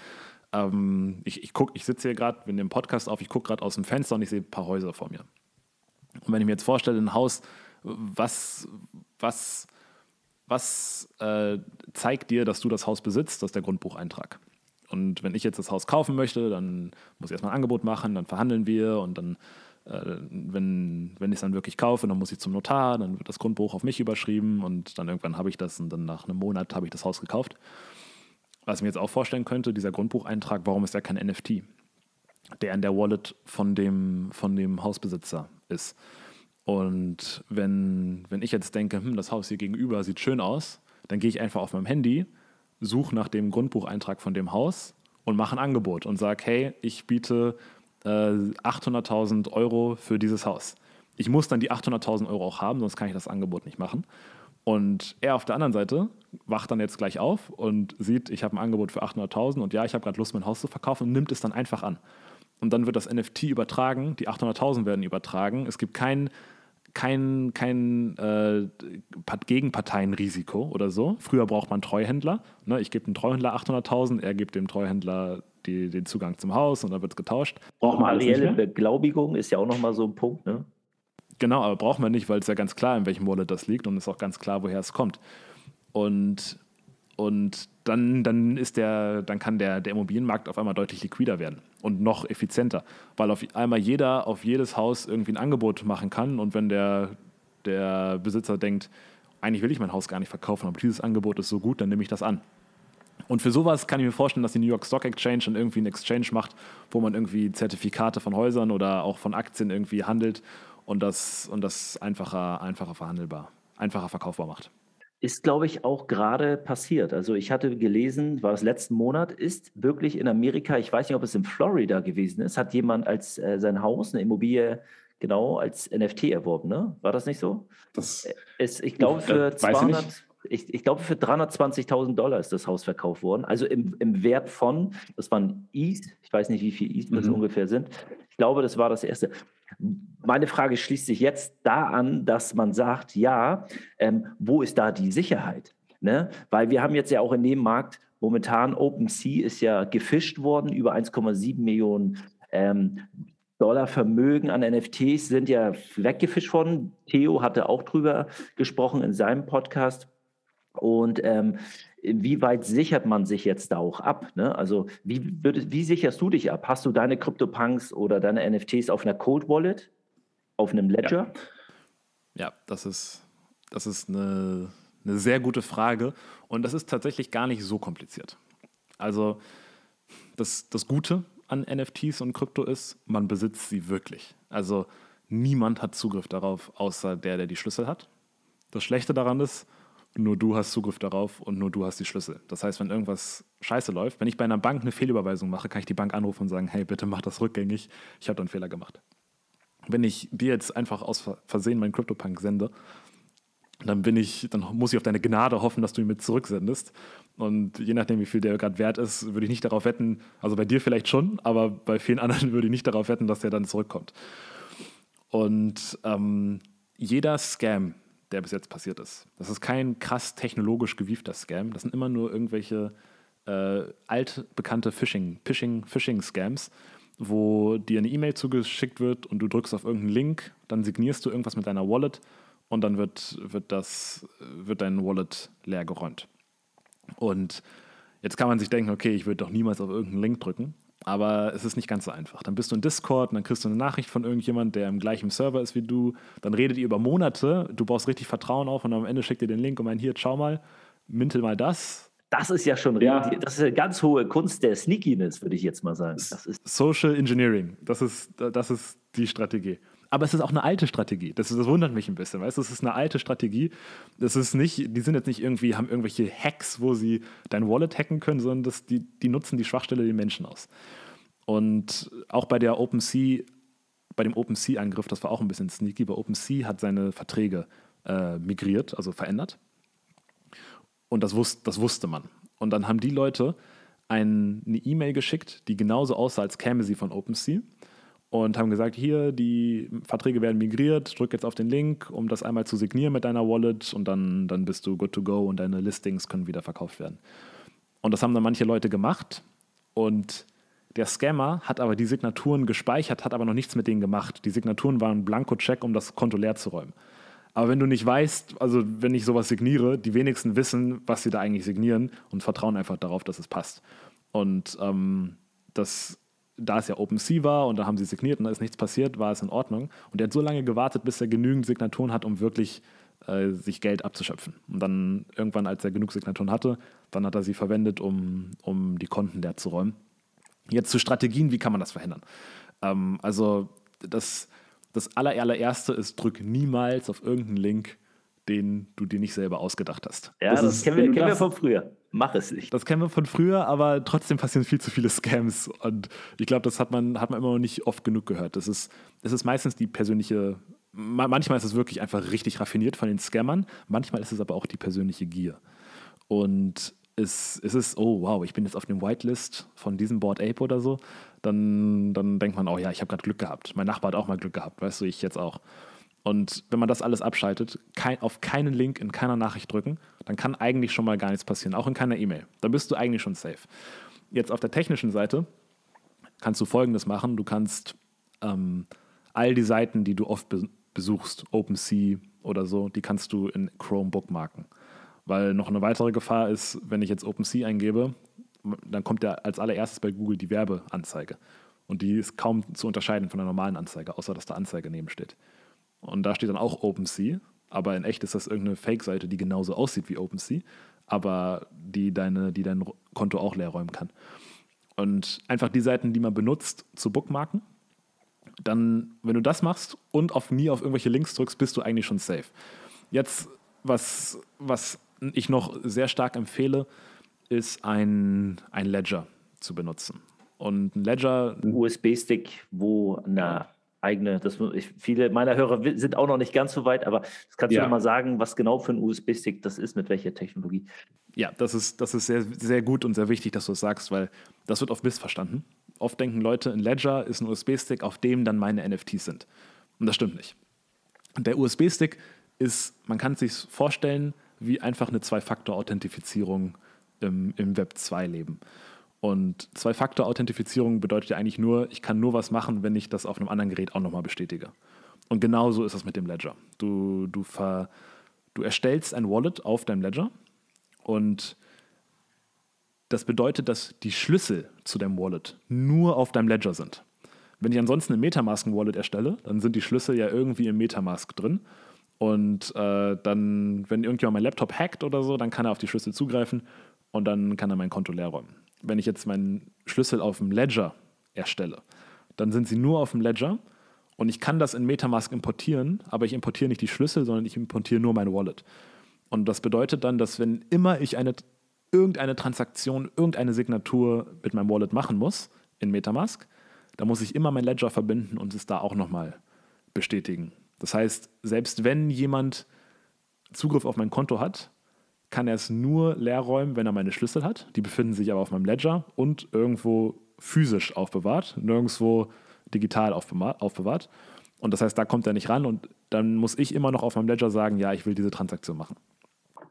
Ähm, ich ich, ich sitze hier gerade, wir nehmen Podcast auf, ich gucke gerade aus dem Fenster und ich sehe ein paar Häuser vor mir. Und wenn ich mir jetzt vorstelle, ein Haus was, was, was äh, zeigt dir, dass du das Haus besitzt? Das ist der Grundbucheintrag. Und wenn ich jetzt das Haus kaufen möchte, dann muss ich erstmal ein Angebot machen, dann verhandeln wir und dann, äh, wenn, wenn ich es dann wirklich kaufe, dann muss ich zum Notar, dann wird das Grundbuch auf mich überschrieben und dann irgendwann habe ich das und dann nach einem Monat habe ich das Haus gekauft. Was ich mir jetzt auch vorstellen könnte, dieser Grundbucheintrag, warum ist der kein NFT? Der in der Wallet von dem, von dem Hausbesitzer ist. Und wenn, wenn ich jetzt denke, hm, das Haus hier gegenüber sieht schön aus, dann gehe ich einfach auf meinem Handy, suche nach dem Grundbucheintrag von dem Haus und mache ein Angebot und sage, hey, ich biete äh, 800.000 Euro für dieses Haus. Ich muss dann die 800.000 Euro auch haben, sonst kann ich das Angebot nicht machen. Und er auf der anderen Seite wacht dann jetzt gleich auf und sieht, ich habe ein Angebot für 800.000 und ja, ich habe gerade Lust, mein Haus zu verkaufen und nimmt es dann einfach an. Und dann wird das NFT übertragen, die 800.000 werden übertragen. Es gibt keinen kein, kein äh, Gegenparteienrisiko oder so. Früher braucht man Treuhändler. Ne? Ich gebe dem Treuhändler 800.000, er gibt dem Treuhändler die, den Zugang zum Haus und dann wird es getauscht. Braucht man reelle Beglaubigung, ist ja auch nochmal so ein Punkt, ne? Genau, aber braucht man nicht, weil es ja ganz klar, in welchem Wallet das liegt und es ist auch ganz klar, woher es kommt. Und, und dann, dann, ist der, dann kann der, der Immobilienmarkt auf einmal deutlich liquider werden und noch effizienter, weil auf einmal jeder auf jedes Haus irgendwie ein Angebot machen kann und wenn der, der Besitzer denkt, eigentlich will ich mein Haus gar nicht verkaufen, aber dieses Angebot ist so gut, dann nehme ich das an. Und für sowas kann ich mir vorstellen, dass die New York Stock Exchange dann irgendwie einen Exchange macht, wo man irgendwie Zertifikate von Häusern oder auch von Aktien irgendwie handelt und das, und das einfacher, einfacher verhandelbar, einfacher verkaufbar macht. Ist, glaube ich, auch gerade passiert. Also ich hatte gelesen, war es letzten Monat, ist wirklich in Amerika, ich weiß nicht, ob es in Florida gewesen ist, hat jemand als äh, sein Haus, eine Immobilie, genau als NFT erworben, ne? War das nicht so? Das ist, ich glaube, für 200, ich, ich glaube, für 320.000 Dollar ist das Haus verkauft worden. Also im, im Wert von, das waren ETH, ich weiß nicht, wie viel ETH das mhm. ungefähr sind. Ich glaube, das war das erste. Meine Frage schließt sich jetzt da an, dass man sagt, ja, ähm, wo ist da die Sicherheit? Ne? Weil wir haben jetzt ja auch in dem Markt momentan OpenSea ist ja gefischt worden, über 1,7 Millionen ähm, Dollar Vermögen an NFTs sind ja weggefischt worden. Theo hatte auch drüber gesprochen in seinem Podcast. Und ähm, inwieweit sichert man sich jetzt da auch ab? Ne? Also wie, würdest, wie sicherst du dich ab? Hast du deine CryptoPunks oder deine NFTs auf einer Cold Wallet, auf einem Ledger? Ja, ja das ist, das ist eine, eine sehr gute Frage und das ist tatsächlich gar nicht so kompliziert. Also das, das Gute an NFTs und Krypto ist, man besitzt sie wirklich. Also niemand hat Zugriff darauf, außer der, der die Schlüssel hat. Das Schlechte daran ist, nur du hast Zugriff darauf und nur du hast die Schlüssel. Das heißt, wenn irgendwas scheiße läuft, wenn ich bei einer Bank eine Fehlüberweisung mache, kann ich die Bank anrufen und sagen, hey, bitte mach das rückgängig, ich habe da einen Fehler gemacht. Wenn ich dir jetzt einfach aus Versehen meinen CryptoPunk sende, dann bin ich, dann muss ich auf deine Gnade hoffen, dass du ihn mit zurücksendest. Und je nachdem, wie viel der gerade wert ist, würde ich nicht darauf wetten, also bei dir vielleicht schon, aber bei vielen anderen würde ich nicht darauf wetten, dass der dann zurückkommt. Und ähm, jeder Scam, der bis jetzt passiert ist. Das ist kein krass technologisch gewiefter Scam. Das sind immer nur irgendwelche äh, altbekannte Phishing, Phishing, Phishing-Scams, wo dir eine E-Mail zugeschickt wird und du drückst auf irgendeinen Link, dann signierst du irgendwas mit deiner Wallet und dann wird, wird, das, wird dein Wallet leer geräumt. Und jetzt kann man sich denken, okay, ich würde doch niemals auf irgendeinen Link drücken. Aber es ist nicht ganz so einfach. Dann bist du in Discord und dann kriegst du eine Nachricht von irgendjemand, der im gleichen Server ist wie du. Dann redet ihr über Monate, du baust richtig Vertrauen auf und am Ende schickt ihr den Link und meint, hier, schau mal, mintel mal das. Das ist ja schon ja. das ist eine ganz hohe Kunst der Sneakiness, würde ich jetzt mal sagen. Social Engineering, das ist, das ist die Strategie. Aber es ist auch eine alte Strategie. Das, das wundert mich ein bisschen, weißt du? Es ist eine alte Strategie. Das ist nicht, die sind jetzt nicht irgendwie, haben irgendwelche Hacks, wo sie dein Wallet hacken können, sondern das, die, die nutzen die Schwachstelle der Menschen aus. Und auch bei der OpenSea, bei dem OpenSea-Angriff, das war auch ein bisschen sneaky, weil OpenSea hat seine Verträge äh, migriert, also verändert. Und das, wus das wusste man. Und dann haben die Leute ein, eine E-Mail geschickt, die genauso aussah, als käme sie von OpenSea und haben gesagt, hier, die Verträge werden migriert, drück jetzt auf den Link, um das einmal zu signieren mit deiner Wallet und dann, dann bist du good to go und deine Listings können wieder verkauft werden. Und das haben dann manche Leute gemacht und der Scammer hat aber die Signaturen gespeichert, hat aber noch nichts mit denen gemacht. Die Signaturen waren Blanko-Check, um das Konto leer zu räumen. Aber wenn du nicht weißt, also wenn ich sowas signiere, die wenigsten wissen, was sie da eigentlich signieren und vertrauen einfach darauf, dass es passt. Und ähm, das da es ja OpenSea war und da haben sie signiert und da ist nichts passiert, war es in Ordnung. Und er hat so lange gewartet, bis er genügend Signaturen hat, um wirklich äh, sich Geld abzuschöpfen. Und dann irgendwann, als er genug Signaturen hatte, dann hat er sie verwendet, um, um die Konten leer zu räumen. Jetzt zu Strategien, wie kann man das verhindern? Ähm, also das, das allererste ist, drück niemals auf irgendeinen Link, den du dir nicht selber ausgedacht hast. Ja, das, das ist, kennen, wir, kennen wir von früher. Mach es nicht. Das kennen wir von früher, aber trotzdem passieren viel zu viele Scams. Und ich glaube, das hat man, hat man immer noch nicht oft genug gehört. Das ist, das ist meistens die persönliche, manchmal ist es wirklich einfach richtig raffiniert von den Scammern, manchmal ist es aber auch die persönliche Gier. Und es, es ist, oh wow, ich bin jetzt auf dem Whitelist von diesem Board Ape oder so, dann, dann denkt man, oh ja, ich habe gerade Glück gehabt. Mein Nachbar hat auch mal Glück gehabt, weißt du, ich jetzt auch. Und wenn man das alles abschaltet, kein, auf keinen Link in keiner Nachricht drücken, dann kann eigentlich schon mal gar nichts passieren, auch in keiner E-Mail. Dann bist du eigentlich schon safe. Jetzt auf der technischen Seite kannst du Folgendes machen. Du kannst ähm, all die Seiten, die du oft be besuchst, OpenSea oder so, die kannst du in Chrome bookmarken. Weil noch eine weitere Gefahr ist, wenn ich jetzt OpenSea eingebe, dann kommt ja als allererstes bei Google die Werbeanzeige. Und die ist kaum zu unterscheiden von der normalen Anzeige, außer dass da Anzeige neben steht. Und da steht dann auch OpenSea, aber in echt ist das irgendeine Fake-Seite, die genauso aussieht wie OpenSea, aber die, deine, die dein Konto auch leer räumen kann. Und einfach die Seiten, die man benutzt, zu bookmarken. Dann, wenn du das machst und auf nie auf irgendwelche Links drückst, bist du eigentlich schon safe. Jetzt, was, was ich noch sehr stark empfehle, ist ein, ein Ledger zu benutzen. Und ein Ledger. Ein USB-Stick, wo eine eigene, das, ich, viele meiner Hörer sind auch noch nicht ganz so weit, aber das kannst ja. du mal sagen, was genau für ein USB-Stick das ist, mit welcher Technologie. Ja, das ist, das ist sehr, sehr gut und sehr wichtig, dass du das sagst, weil das wird oft missverstanden. Oft denken Leute, ein Ledger ist ein USB-Stick, auf dem dann meine NFTs sind. Und das stimmt nicht. Der USB-Stick ist, man kann es sich vorstellen, wie einfach eine Zwei-Faktor-Authentifizierung im, im Web 2-Leben. Und Zwei-Faktor-Authentifizierung bedeutet ja eigentlich nur, ich kann nur was machen, wenn ich das auf einem anderen Gerät auch nochmal bestätige. Und genauso ist das mit dem Ledger. Du, du, ver, du erstellst ein Wallet auf deinem Ledger und das bedeutet, dass die Schlüssel zu deinem Wallet nur auf deinem Ledger sind. Wenn ich ansonsten ein Metamask-Wallet erstelle, dann sind die Schlüssel ja irgendwie im Metamask drin. Und äh, dann, wenn irgendjemand mein Laptop hackt oder so, dann kann er auf die Schlüssel zugreifen und dann kann er mein Konto leer räumen wenn ich jetzt meinen Schlüssel auf dem Ledger erstelle, dann sind sie nur auf dem Ledger und ich kann das in Metamask importieren, aber ich importiere nicht die Schlüssel, sondern ich importiere nur mein Wallet. Und das bedeutet dann, dass wenn immer ich eine, irgendeine Transaktion, irgendeine Signatur mit meinem Wallet machen muss in Metamask, dann muss ich immer mein Ledger verbinden und es da auch nochmal bestätigen. Das heißt, selbst wenn jemand Zugriff auf mein Konto hat, kann er es nur leer räumen, wenn er meine Schlüssel hat. Die befinden sich aber auf meinem Ledger und irgendwo physisch aufbewahrt, nirgendwo digital aufbewahrt. Und das heißt, da kommt er nicht ran und dann muss ich immer noch auf meinem Ledger sagen, ja, ich will diese Transaktion machen.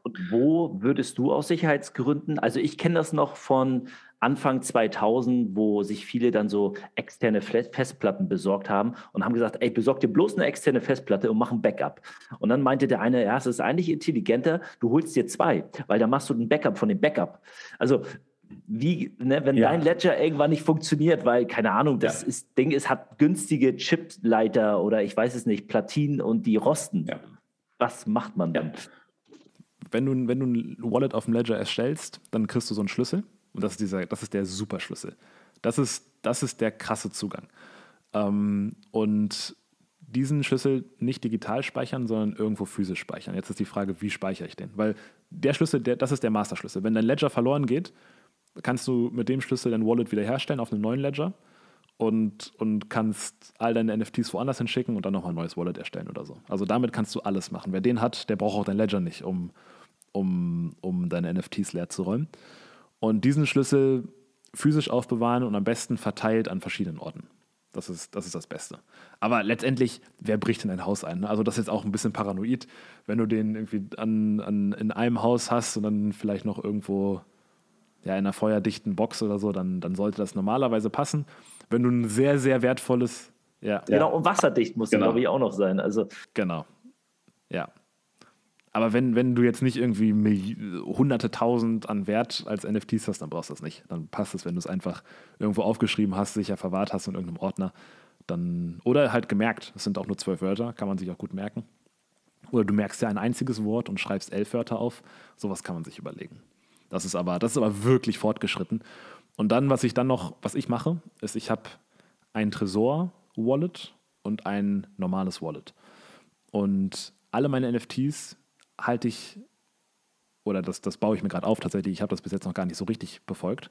Und wo würdest du aus Sicherheitsgründen, also ich kenne das noch von Anfang 2000, wo sich viele dann so externe Festplatten besorgt haben und haben gesagt, ey, besorg dir bloß eine externe Festplatte und mach ein Backup. Und dann meinte der eine, ja, es ist eigentlich intelligenter, du holst dir zwei, weil dann machst du ein Backup von dem Backup. Also wie, ne, wenn ja. dein Ledger irgendwann nicht funktioniert, weil, keine Ahnung, das ja. ist, Ding ist, hat günstige Chipleiter oder ich weiß es nicht, Platinen und die rosten. Ja. Was macht man dann? Wenn du, wenn du ein Wallet auf dem Ledger erstellst, dann kriegst du so einen Schlüssel und das ist, dieser, das ist der Superschlüssel. Das ist, das ist der krasse Zugang. Ähm, und diesen Schlüssel nicht digital speichern, sondern irgendwo physisch speichern. Jetzt ist die Frage, wie speichere ich den? Weil der Schlüssel, der, das ist der Masterschlüssel. Wenn dein Ledger verloren geht, kannst du mit dem Schlüssel dein Wallet wiederherstellen auf einem neuen Ledger und, und kannst all deine NFTs woanders hinschicken und dann nochmal ein neues Wallet erstellen oder so. Also damit kannst du alles machen. Wer den hat, der braucht auch dein Ledger nicht, um, um, um deine NFTs leer zu räumen und diesen Schlüssel physisch aufbewahren und am besten verteilt an verschiedenen Orten. Das ist, das ist das Beste. Aber letztendlich, wer bricht in ein Haus ein? Also das ist jetzt auch ein bisschen paranoid, wenn du den irgendwie an, an, in einem Haus hast und dann vielleicht noch irgendwo ja, in einer feuerdichten Box oder so, dann, dann sollte das normalerweise passen. Wenn du ein sehr, sehr wertvolles... Ja, genau, und wasserdicht muss genau. glaube ich, auch noch sein. Also. Genau, ja. Aber wenn, wenn du jetzt nicht irgendwie hunderte tausend an Wert als NFTs hast, dann brauchst du das nicht. Dann passt es, wenn du es einfach irgendwo aufgeschrieben hast, sicher verwahrt hast in irgendeinem Ordner. Dann, oder halt gemerkt, es sind auch nur zwölf Wörter, kann man sich auch gut merken. Oder du merkst ja ein einziges Wort und schreibst elf Wörter auf. Sowas kann man sich überlegen. Das ist aber, das ist aber wirklich fortgeschritten. Und dann, was ich dann noch, was ich mache, ist, ich habe ein Tresor-Wallet und ein normales Wallet. Und alle meine NFTs halte ich, oder das, das baue ich mir gerade auf tatsächlich, ich habe das bis jetzt noch gar nicht so richtig befolgt.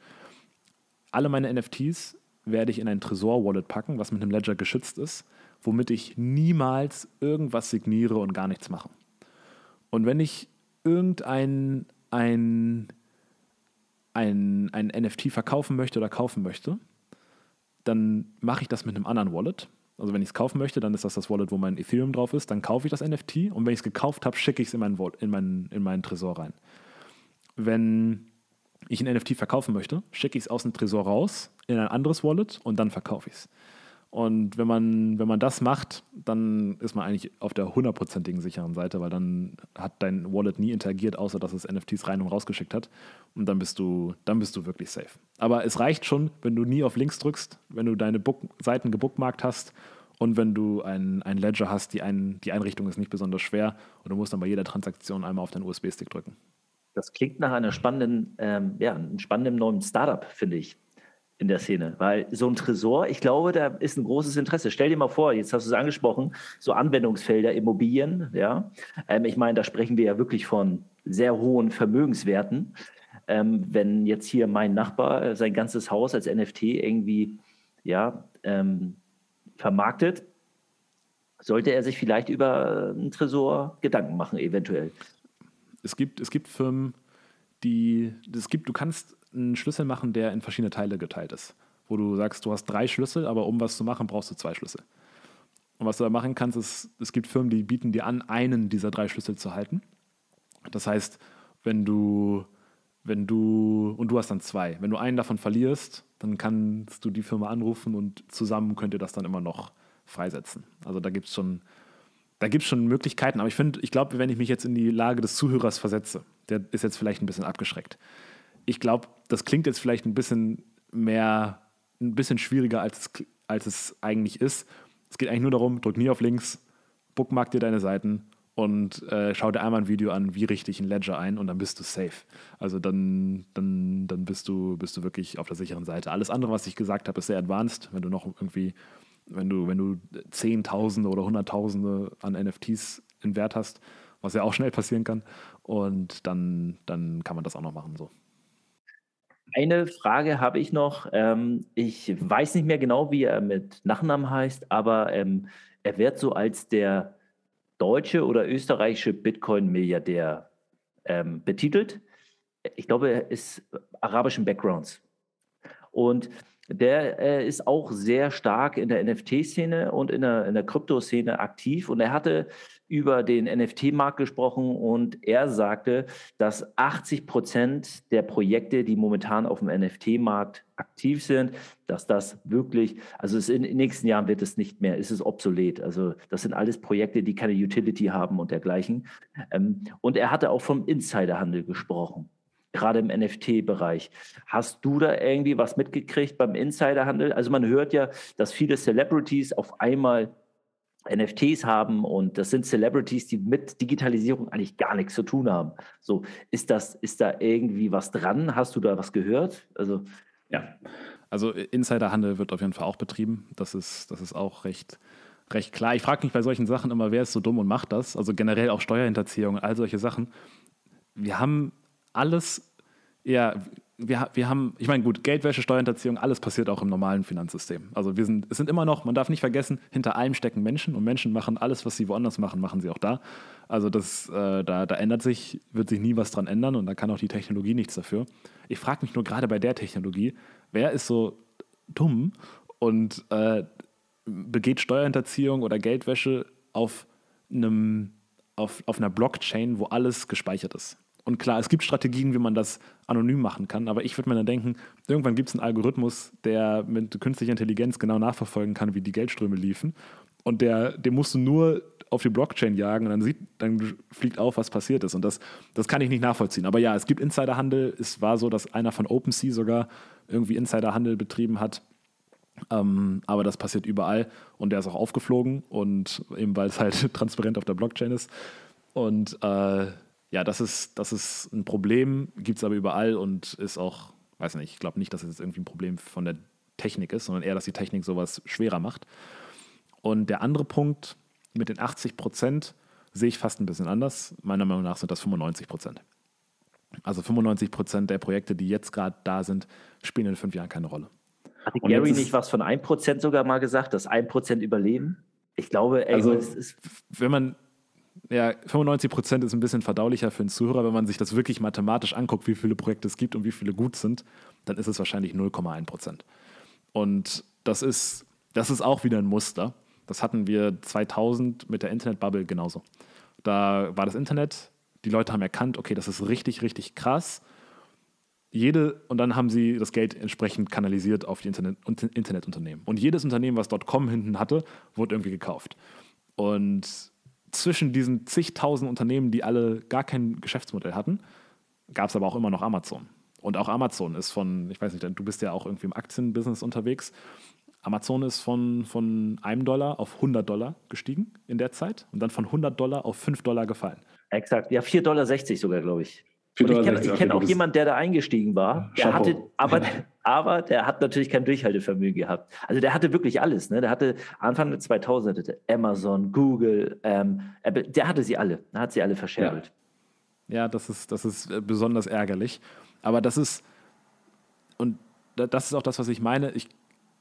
Alle meine NFTs werde ich in ein Tresor-Wallet packen, was mit einem Ledger geschützt ist, womit ich niemals irgendwas signiere und gar nichts mache. Und wenn ich irgendein ein, ein, ein NFT verkaufen möchte oder kaufen möchte, dann mache ich das mit einem anderen Wallet also wenn ich es kaufen möchte, dann ist das das Wallet, wo mein Ethereum drauf ist. Dann kaufe ich das NFT und wenn ich es gekauft habe, schicke ich es in meinen, in, meinen, in meinen Tresor rein. Wenn ich ein NFT verkaufen möchte, schicke ich es aus dem Tresor raus in ein anderes Wallet und dann verkaufe ich es. Und wenn man, wenn man das macht, dann ist man eigentlich auf der hundertprozentigen sicheren Seite, weil dann hat dein Wallet nie interagiert, außer dass es NFTs rein und rausgeschickt hat. Und dann bist du, dann bist du wirklich safe. Aber es reicht schon, wenn du nie auf Links drückst, wenn du deine Book Seiten gebookmarkt hast und wenn du ein, ein Ledger hast, die, ein, die Einrichtung ist nicht besonders schwer und du musst dann bei jeder Transaktion einmal auf deinen USB-Stick drücken. Das klingt nach einer spannenden, ähm, ja, einem spannenden neuen Startup, finde ich in der Szene, weil so ein Tresor, ich glaube, da ist ein großes Interesse. Stell dir mal vor, jetzt hast du es angesprochen, so Anwendungsfelder, Immobilien, ja. Ähm, ich meine, da sprechen wir ja wirklich von sehr hohen Vermögenswerten. Ähm, wenn jetzt hier mein Nachbar äh, sein ganzes Haus als NFT irgendwie, ja, ähm, vermarktet, sollte er sich vielleicht über einen Tresor Gedanken machen, eventuell. Es gibt, es gibt Firmen, die, es gibt, du kannst einen Schlüssel machen, der in verschiedene Teile geteilt ist. Wo du sagst, du hast drei Schlüssel, aber um was zu machen, brauchst du zwei Schlüssel. Und was du da machen kannst, ist, es gibt Firmen, die bieten dir an, einen dieser drei Schlüssel zu halten. Das heißt, wenn du, wenn du, und du hast dann zwei, wenn du einen davon verlierst, dann kannst du die Firma anrufen und zusammen könnt ihr das dann immer noch freisetzen. Also da gibt es schon, da gibt schon Möglichkeiten, aber ich finde, ich glaube, wenn ich mich jetzt in die Lage des Zuhörers versetze, der ist jetzt vielleicht ein bisschen abgeschreckt ich glaube, das klingt jetzt vielleicht ein bisschen mehr, ein bisschen schwieriger, als es, als es eigentlich ist. Es geht eigentlich nur darum, drück nie auf Links, bookmark dir deine Seiten und äh, schau dir einmal ein Video an, wie richte ich ein Ledger ein und dann bist du safe. Also dann, dann, dann bist, du, bist du wirklich auf der sicheren Seite. Alles andere, was ich gesagt habe, ist sehr advanced. Wenn du noch irgendwie, wenn du, wenn du Zehntausende oder Hunderttausende an NFTs in Wert hast, was ja auch schnell passieren kann, und dann, dann kann man das auch noch machen so. Eine Frage habe ich noch. Ähm, ich weiß nicht mehr genau, wie er mit Nachnamen heißt, aber ähm, er wird so als der deutsche oder österreichische Bitcoin-Milliardär ähm, betitelt. Ich glaube, er ist arabischen Backgrounds. Und der äh, ist auch sehr stark in der NFT-Szene und in der, in der Krypto-Szene aktiv. Und er hatte über den NFT-Markt gesprochen und er sagte, dass 80 Prozent der Projekte, die momentan auf dem NFT-Markt aktiv sind, dass das wirklich, also in den nächsten Jahren wird es nicht mehr, ist es obsolet. Also das sind alles Projekte, die keine Utility haben und dergleichen. Ähm, und er hatte auch vom Insiderhandel gesprochen gerade im NFT-Bereich. Hast du da irgendwie was mitgekriegt beim Insiderhandel? Also man hört ja, dass viele Celebrities auf einmal NFTs haben und das sind Celebrities, die mit Digitalisierung eigentlich gar nichts zu tun haben. So, ist das, ist da irgendwie was dran? Hast du da was gehört? Also, ja. Also Insiderhandel wird auf jeden Fall auch betrieben. Das ist, das ist auch recht, recht klar. Ich frage mich bei solchen Sachen immer, wer ist so dumm und macht das? Also generell auch Steuerhinterziehung, all solche Sachen. Wir haben alles, ja, wir, wir haben, ich meine, gut, Geldwäsche, Steuerhinterziehung, alles passiert auch im normalen Finanzsystem. Also wir sind, es sind immer noch, man darf nicht vergessen, hinter allem stecken Menschen und Menschen machen alles, was sie woanders machen, machen sie auch da. Also das, äh, da, da ändert sich, wird sich nie was dran ändern und da kann auch die Technologie nichts dafür. Ich frage mich nur gerade bei der Technologie, wer ist so dumm und äh, begeht Steuerhinterziehung oder Geldwäsche auf einem auf, auf einer Blockchain, wo alles gespeichert ist. Und klar, es gibt Strategien, wie man das anonym machen kann, aber ich würde mir dann denken, irgendwann gibt es einen Algorithmus, der mit künstlicher Intelligenz genau nachverfolgen kann, wie die Geldströme liefen. Und der, den musst du nur auf die Blockchain jagen und dann, sieht, dann fliegt auf, was passiert ist. Und das, das kann ich nicht nachvollziehen. Aber ja, es gibt Insiderhandel. Es war so, dass einer von OpenSea sogar irgendwie Insiderhandel betrieben hat. Ähm, aber das passiert überall und der ist auch aufgeflogen und eben weil es halt transparent auf der Blockchain ist. Und äh, ja, das ist, das ist ein Problem, gibt es aber überall und ist auch, weiß nicht, ich glaube nicht, dass es jetzt irgendwie ein Problem von der Technik ist, sondern eher, dass die Technik sowas schwerer macht. Und der andere Punkt mit den 80 Prozent sehe ich fast ein bisschen anders. Meiner Meinung nach sind das 95 Prozent. Also 95 Prozent der Projekte, die jetzt gerade da sind, spielen in fünf Jahren keine Rolle. Hat Gary nicht was von 1 Prozent sogar mal gesagt, dass 1 Prozent überleben? Ich glaube, ey, also, wenn man ja, 95 Prozent ist ein bisschen verdaulicher für einen Zuhörer. Wenn man sich das wirklich mathematisch anguckt, wie viele Projekte es gibt und wie viele gut sind, dann ist es wahrscheinlich 0,1 Prozent. Und das ist, das ist auch wieder ein Muster. Das hatten wir 2000 mit der Internetbubble genauso. Da war das Internet, die Leute haben erkannt, okay, das ist richtig, richtig krass. jede, und dann haben sie das Geld entsprechend kanalisiert auf die Internet, Internetunternehmen. Und jedes Unternehmen, was .com hinten hatte, wurde irgendwie gekauft. Und zwischen diesen zigtausend Unternehmen, die alle gar kein Geschäftsmodell hatten, gab es aber auch immer noch Amazon. Und auch Amazon ist von, ich weiß nicht, du bist ja auch irgendwie im Aktienbusiness unterwegs. Amazon ist von, von einem Dollar auf 100 Dollar gestiegen in der Zeit und dann von 100 Dollar auf 5 Dollar gefallen. Exakt, ja, 4,60 Dollar sogar, glaube ich. Ich kenne kenn auch jemanden, der da eingestiegen war. Der hatte, aber, aber der hat natürlich kein Durchhaltevermögen gehabt. Also der hatte wirklich alles. Ne? Der hatte Anfang der 2000 Amazon, Google, ähm, Apple, der hatte sie alle. Er hat sie alle verscherbelt. Ja, ja das, ist, das ist äh, besonders ärgerlich. Aber das ist, und das ist auch das, was ich meine. Ich,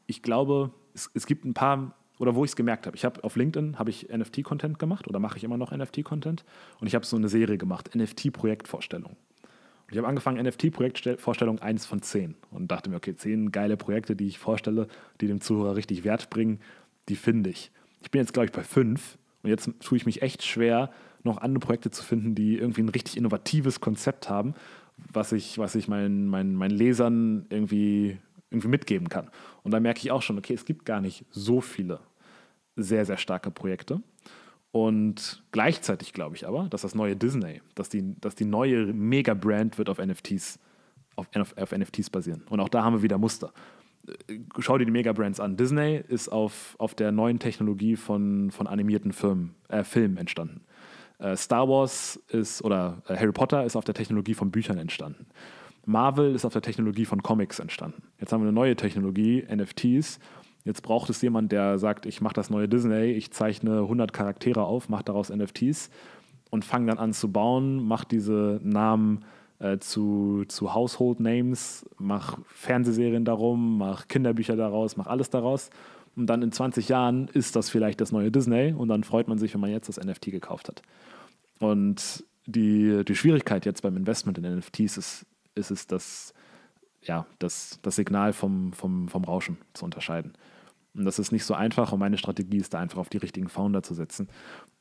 ich glaube, es, es gibt ein paar oder wo ich es gemerkt habe. Ich habe auf LinkedIn habe ich NFT-Content gemacht oder mache ich immer noch NFT-Content und ich habe so eine Serie gemacht, NFT-Projektvorstellung. Ich habe angefangen, NFT-Projektvorstellung 1 von 10 und dachte mir, okay, 10 geile Projekte, die ich vorstelle, die dem Zuhörer richtig Wert bringen, die finde ich. Ich bin jetzt, glaube ich, bei 5 und jetzt tue ich mich echt schwer, noch andere Projekte zu finden, die irgendwie ein richtig innovatives Konzept haben, was ich, was ich meinen, meinen, meinen Lesern irgendwie irgendwie mitgeben kann. Und da merke ich auch schon, okay, es gibt gar nicht so viele sehr, sehr starke Projekte. Und gleichzeitig glaube ich aber, dass das neue Disney, dass die, dass die neue Mega-Brand wird auf NFTs, auf, auf, NFTs basieren. Und auch da haben wir wieder Muster. Schau dir die Mega-Brands an. Disney ist auf, auf der neuen Technologie von, von animierten Filmen, äh, Filmen entstanden. Äh, Star Wars ist, oder äh, Harry Potter ist auf der Technologie von Büchern entstanden. Marvel ist auf der Technologie von Comics entstanden. Jetzt haben wir eine neue Technologie, NFTs. Jetzt braucht es jemand, der sagt, ich mache das neue Disney, ich zeichne 100 Charaktere auf, mache daraus NFTs und fange dann an zu bauen, mache diese Namen äh, zu, zu Household Names, mache Fernsehserien darum, mache Kinderbücher daraus, mache alles daraus. Und dann in 20 Jahren ist das vielleicht das neue Disney und dann freut man sich, wenn man jetzt das NFT gekauft hat. Und die, die Schwierigkeit jetzt beim Investment in NFTs ist ist es das, ja, das, das Signal vom, vom, vom Rauschen zu unterscheiden. Und das ist nicht so einfach und meine Strategie ist da einfach auf die richtigen Founder zu setzen.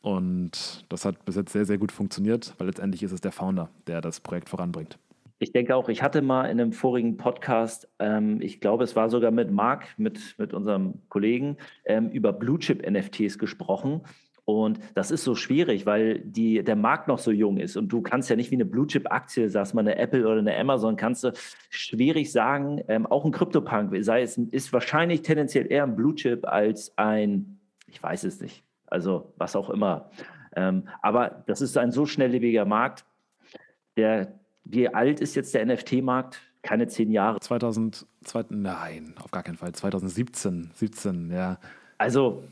Und das hat bis jetzt sehr, sehr gut funktioniert, weil letztendlich ist es der Founder, der das Projekt voranbringt. Ich denke auch, ich hatte mal in einem vorigen Podcast, ähm, ich glaube, es war sogar mit Marc, mit, mit unserem Kollegen, ähm, über Blue Chip NFTs gesprochen. Und das ist so schwierig, weil die, der Markt noch so jung ist und du kannst ja nicht wie eine Blue-Chip-Aktie, sagst mal eine Apple oder eine Amazon, kannst du schwierig sagen, ähm, auch ein Krypto-Punk sei es, ist wahrscheinlich tendenziell eher ein Blue-Chip als ein, ich weiß es nicht, also was auch immer. Ähm, aber das ist ein so schnelllebiger Markt. Der, wie alt ist jetzt der NFT-Markt? Keine zehn Jahre. 2000, nein, auf gar keinen Fall. 2017, 17, ja. Also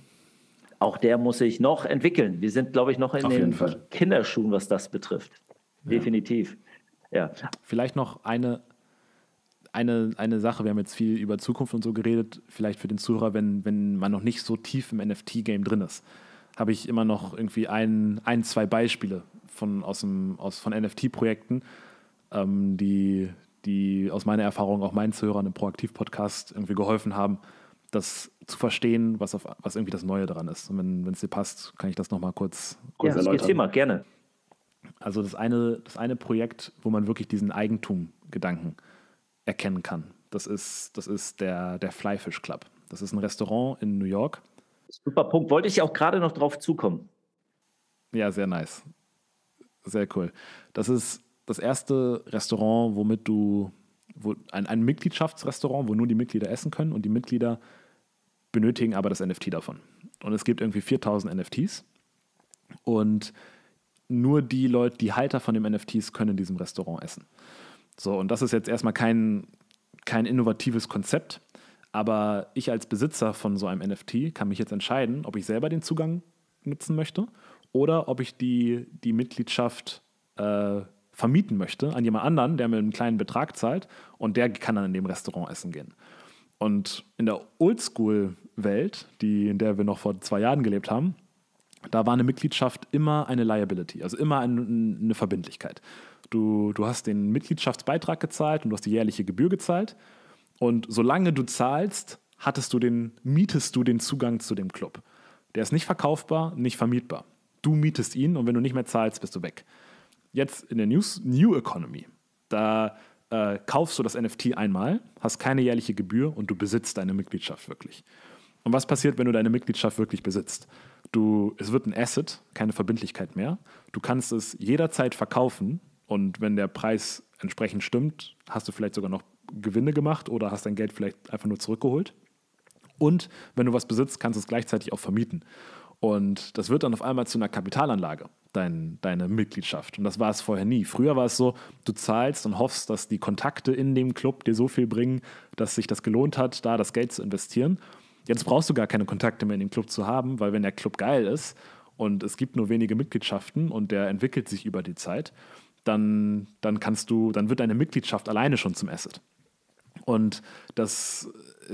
auch der muss sich noch entwickeln. Wir sind, glaube ich, noch in Auf den Kinderschuhen, was das betrifft. Definitiv. Ja. Vielleicht noch eine, eine, eine Sache, wir haben jetzt viel über Zukunft und so geredet, vielleicht für den Zuhörer, wenn, wenn man noch nicht so tief im NFT-Game drin ist, habe ich immer noch irgendwie ein, ein zwei Beispiele von, aus dem, aus, von NFT-Projekten, ähm, die, die aus meiner Erfahrung auch meinen Zuhörern im Proaktiv-Podcast irgendwie geholfen haben, das zu verstehen, was, auf, was irgendwie das Neue daran ist. Und wenn es dir passt, kann ich das nochmal kurz, kurz ja, erläutern. Thema, gerne. Also das eine, das eine Projekt, wo man wirklich diesen Eigentum-Gedanken erkennen kann, das ist, das ist der, der Flyfish Club. Das ist ein Restaurant in New York. Super Punkt. Wollte ich auch gerade noch drauf zukommen. Ja, sehr nice. Sehr cool. Das ist das erste Restaurant, womit du, wo, ein, ein Mitgliedschaftsrestaurant, wo nur die Mitglieder essen können und die Mitglieder benötigen aber das NFT davon. Und es gibt irgendwie 4000 NFTs und nur die Leute, die Halter von den NFTs können in diesem Restaurant essen. So, und das ist jetzt erstmal kein, kein innovatives Konzept, aber ich als Besitzer von so einem NFT kann mich jetzt entscheiden, ob ich selber den Zugang nutzen möchte oder ob ich die, die Mitgliedschaft äh, vermieten möchte an jemand anderen, der mir einen kleinen Betrag zahlt und der kann dann in dem Restaurant essen gehen. Und in der Oldschool-Welt, in der wir noch vor zwei Jahren gelebt haben, da war eine Mitgliedschaft immer eine Liability, also immer ein, eine Verbindlichkeit. Du, du hast den Mitgliedschaftsbeitrag gezahlt und du hast die jährliche Gebühr gezahlt. Und solange du zahlst, hattest du den, mietest du den Zugang zu dem Club. Der ist nicht verkaufbar, nicht vermietbar. Du mietest ihn und wenn du nicht mehr zahlst, bist du weg. Jetzt in der News, New Economy, da äh, kaufst du das NFT einmal, hast keine jährliche Gebühr und du besitzt deine Mitgliedschaft wirklich. Und was passiert, wenn du deine Mitgliedschaft wirklich besitzt? Du, es wird ein Asset, keine Verbindlichkeit mehr. Du kannst es jederzeit verkaufen und wenn der Preis entsprechend stimmt, hast du vielleicht sogar noch Gewinne gemacht oder hast dein Geld vielleicht einfach nur zurückgeholt. Und wenn du was besitzt, kannst du es gleichzeitig auch vermieten. Und das wird dann auf einmal zu einer Kapitalanlage, dein, deine Mitgliedschaft. Und das war es vorher nie. Früher war es so, du zahlst und hoffst, dass die Kontakte in dem Club dir so viel bringen, dass sich das gelohnt hat, da das Geld zu investieren. Jetzt brauchst du gar keine Kontakte mehr in den Club zu haben, weil wenn der Club geil ist und es gibt nur wenige Mitgliedschaften und der entwickelt sich über die Zeit, dann, dann kannst du, dann wird deine Mitgliedschaft alleine schon zum Asset. Und das,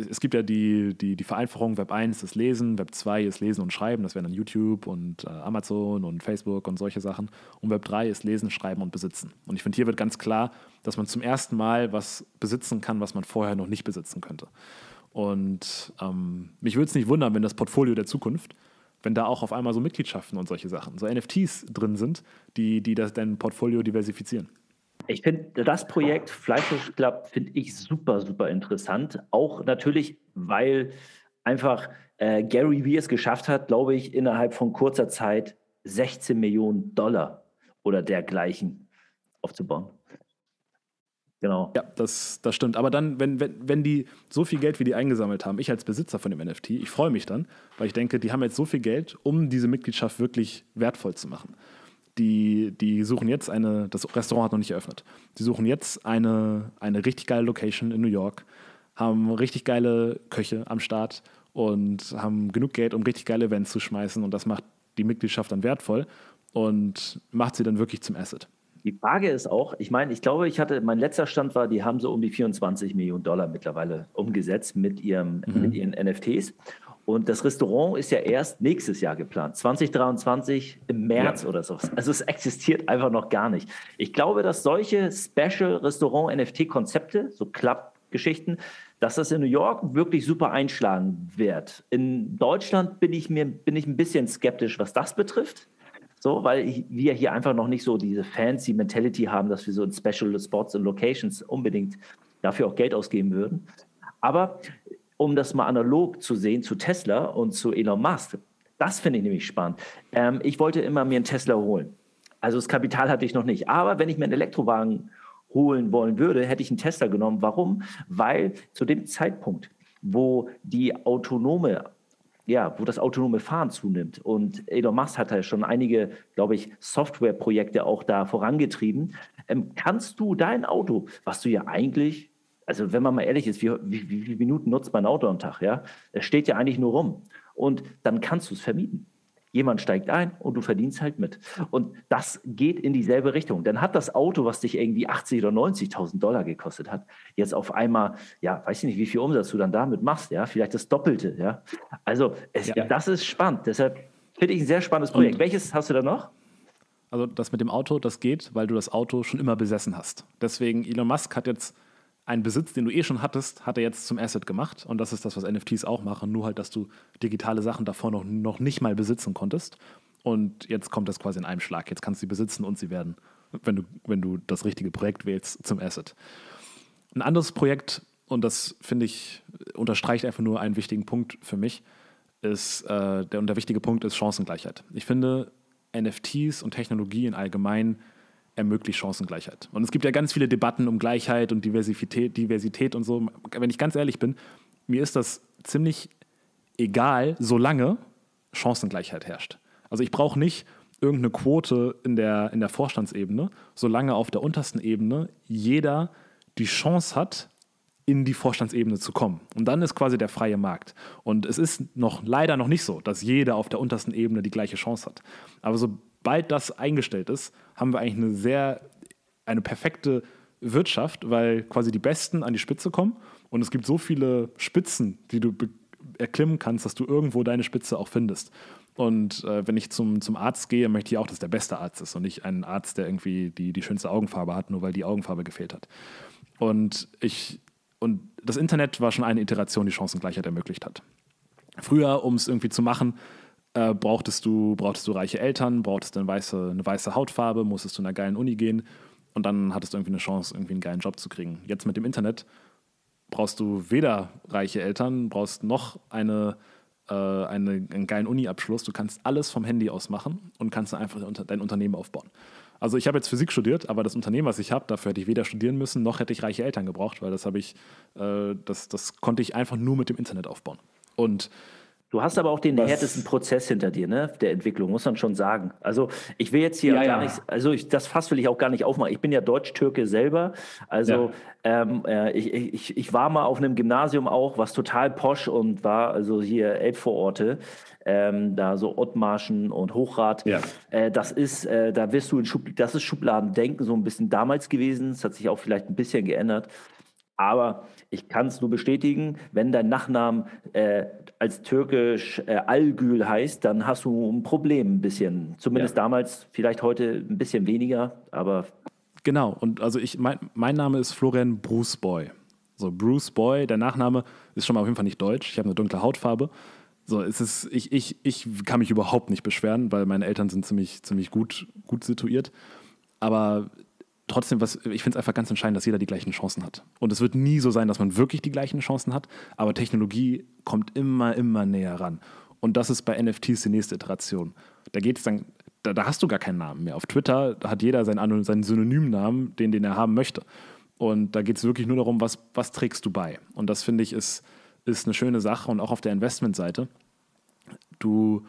es gibt ja die, die, die Vereinfachung, Web 1 ist Lesen, Web 2 ist Lesen und Schreiben, das wären dann YouTube und äh, Amazon und Facebook und solche Sachen. Und Web 3 ist Lesen, Schreiben und Besitzen. Und ich finde, hier wird ganz klar, dass man zum ersten Mal was besitzen kann, was man vorher noch nicht besitzen könnte. Und ähm, mich würde es nicht wundern, wenn das Portfolio der Zukunft, wenn da auch auf einmal so Mitgliedschaften und solche Sachen, so NFTs drin sind, die, die das dein Portfolio diversifizieren. Ich finde das Projekt Fleischfisch Club finde ich super, super interessant. Auch natürlich, weil einfach äh, Gary Vee es geschafft hat, glaube ich, innerhalb von kurzer Zeit 16 Millionen Dollar oder dergleichen aufzubauen. Genau. Ja, das, das stimmt. Aber dann, wenn, wenn, wenn die so viel Geld wie die eingesammelt haben, ich als Besitzer von dem NFT, ich freue mich dann, weil ich denke, die haben jetzt so viel Geld, um diese Mitgliedschaft wirklich wertvoll zu machen die, die suchen jetzt eine, das Restaurant hat noch nicht eröffnet. Die suchen jetzt eine, eine richtig geile Location in New York, haben richtig geile Köche am Start und haben genug Geld, um richtig geile Events zu schmeißen. Und das macht die Mitgliedschaft dann wertvoll und macht sie dann wirklich zum Asset. Die Frage ist auch, ich meine, ich glaube, ich hatte, mein letzter Stand war, die haben so um die 24 Millionen Dollar mittlerweile umgesetzt mit, ihrem, mhm. mit ihren NFTs. Und das Restaurant ist ja erst nächstes Jahr geplant, 2023 im März ja. oder so. Also es existiert einfach noch gar nicht. Ich glaube, dass solche Special Restaurant NFT-Konzepte, so Club-Geschichten, dass das in New York wirklich super einschlagen wird. In Deutschland bin ich mir bin ich ein bisschen skeptisch, was das betrifft. So, weil wir hier einfach noch nicht so diese fancy Mentality haben, dass wir so in Special Spots und Locations unbedingt dafür auch Geld ausgeben würden. Aber um das mal analog zu sehen zu Tesla und zu Elon Musk. Das finde ich nämlich spannend. Ähm, ich wollte immer mir einen Tesla holen. Also das Kapital hatte ich noch nicht. Aber wenn ich mir einen Elektrowagen holen wollen würde, hätte ich einen Tesla genommen. Warum? Weil zu dem Zeitpunkt, wo die autonome ja, wo das autonome Fahren zunimmt. Und Elon Musk hat ja schon einige, glaube ich, Softwareprojekte auch da vorangetrieben. Ähm, kannst du dein Auto, was du ja eigentlich also wenn man mal ehrlich ist, wie, wie, wie viele Minuten nutzt man ein Auto am Tag? Ja? Es steht ja eigentlich nur rum. Und dann kannst du es vermieten. Jemand steigt ein und du verdienst halt mit. Und das geht in dieselbe Richtung. Dann hat das Auto, was dich irgendwie 80 oder 90.000 Dollar gekostet hat, jetzt auf einmal, ja, weiß ich nicht, wie viel Umsatz du dann damit machst, ja, vielleicht das Doppelte, ja. Also, es, ja. das ist spannend. Deshalb finde ich ein sehr spannendes Projekt. Und Welches hast du da noch? Also, das mit dem Auto, das geht, weil du das Auto schon immer besessen hast. Deswegen, Elon Musk hat jetzt einen Besitz, den du eh schon hattest, hat er jetzt zum Asset gemacht. Und das ist das, was NFTs auch machen. Nur halt, dass du digitale Sachen davor noch, noch nicht mal besitzen konntest. Und jetzt kommt das quasi in einem Schlag. Jetzt kannst du sie besitzen und sie werden, wenn du, wenn du das richtige Projekt wählst, zum Asset. Ein anderes Projekt, und das finde ich, unterstreicht einfach nur einen wichtigen Punkt für mich, ist, äh, der, und der wichtige Punkt ist Chancengleichheit. Ich finde, NFTs und Technologie in allgemein ermöglicht Chancengleichheit. Und es gibt ja ganz viele Debatten um Gleichheit und Diversität, Diversität und so. Wenn ich ganz ehrlich bin, mir ist das ziemlich egal, solange Chancengleichheit herrscht. Also ich brauche nicht irgendeine Quote in der, in der Vorstandsebene, solange auf der untersten Ebene jeder die Chance hat, in die Vorstandsebene zu kommen. Und dann ist quasi der freie Markt. Und es ist noch leider noch nicht so, dass jeder auf der untersten Ebene die gleiche Chance hat. Aber sobald das eingestellt ist, haben wir eigentlich eine sehr, eine perfekte Wirtschaft, weil quasi die Besten an die Spitze kommen und es gibt so viele Spitzen, die du erklimmen kannst, dass du irgendwo deine Spitze auch findest. Und äh, wenn ich zum, zum Arzt gehe, möchte ich auch, dass der beste Arzt ist und nicht ein Arzt, der irgendwie die, die schönste Augenfarbe hat, nur weil die Augenfarbe gefehlt hat. Und ich, und das Internet war schon eine Iteration, die Chancengleichheit ermöglicht hat. Früher, um es irgendwie zu machen, äh, brauchtest, du, brauchtest du reiche Eltern, brauchtest du eine weiße, eine weiße Hautfarbe, musstest du in einer geilen Uni gehen. Und dann hattest du irgendwie eine Chance, irgendwie einen geilen Job zu kriegen. Jetzt mit dem Internet brauchst du weder reiche Eltern, brauchst noch eine, äh, eine, einen geilen Uni-Abschluss. Du kannst alles vom Handy aus machen und kannst einfach dein Unternehmen aufbauen. Also ich habe jetzt Physik studiert, aber das Unternehmen, was ich habe, dafür hätte ich weder studieren müssen, noch hätte ich reiche Eltern gebraucht, weil das habe ich, äh, das, das konnte ich einfach nur mit dem Internet aufbauen. Und Du hast aber auch den Was? härtesten Prozess hinter dir, ne? Der Entwicklung, muss man schon sagen. Also ich will jetzt hier ja, gar ja. nicht, also ich, das Fass will ich auch gar nicht aufmachen. Ich bin ja Deutsch-Türke selber. Also ja. ähm, äh, ich, ich, ich war mal auf einem Gymnasium auch, was total posch und war also hier Elbvororte. Ähm, da so Ottmarschen und Hochrad. Ja. Äh, das ist, äh, da wirst du in Schub, das ist Schubladendenken so ein bisschen damals gewesen. Das hat sich auch vielleicht ein bisschen geändert. Aber ich kann es nur bestätigen, wenn dein Nachname äh, als türkisch äh, Algül heißt, dann hast du ein Problem ein bisschen. Zumindest ja. damals, vielleicht heute ein bisschen weniger, aber. Genau, und also ich, mein, mein Name ist Florian Bruce Boy. So, Bruce Boy, der Nachname ist schon mal auf jeden Fall nicht deutsch. Ich habe eine dunkle Hautfarbe. So, es ist, ich, ich, ich kann mich überhaupt nicht beschweren, weil meine Eltern sind ziemlich, ziemlich gut, gut situiert. Aber trotzdem, was, ich finde es einfach ganz entscheidend, dass jeder die gleichen Chancen hat. Und es wird nie so sein, dass man wirklich die gleichen Chancen hat, aber Technologie kommt immer, immer näher ran. Und das ist bei NFTs die nächste Iteration. Da geht es dann, da, da, hast du gar keinen Namen mehr. Auf Twitter hat jeder seinen, seinen Synonymnamen, den, den er haben möchte. Und da geht es wirklich nur darum, was, was trägst du bei. Und das finde ich ist, ist eine schöne Sache. Und auch auf der Investmentseite. Du,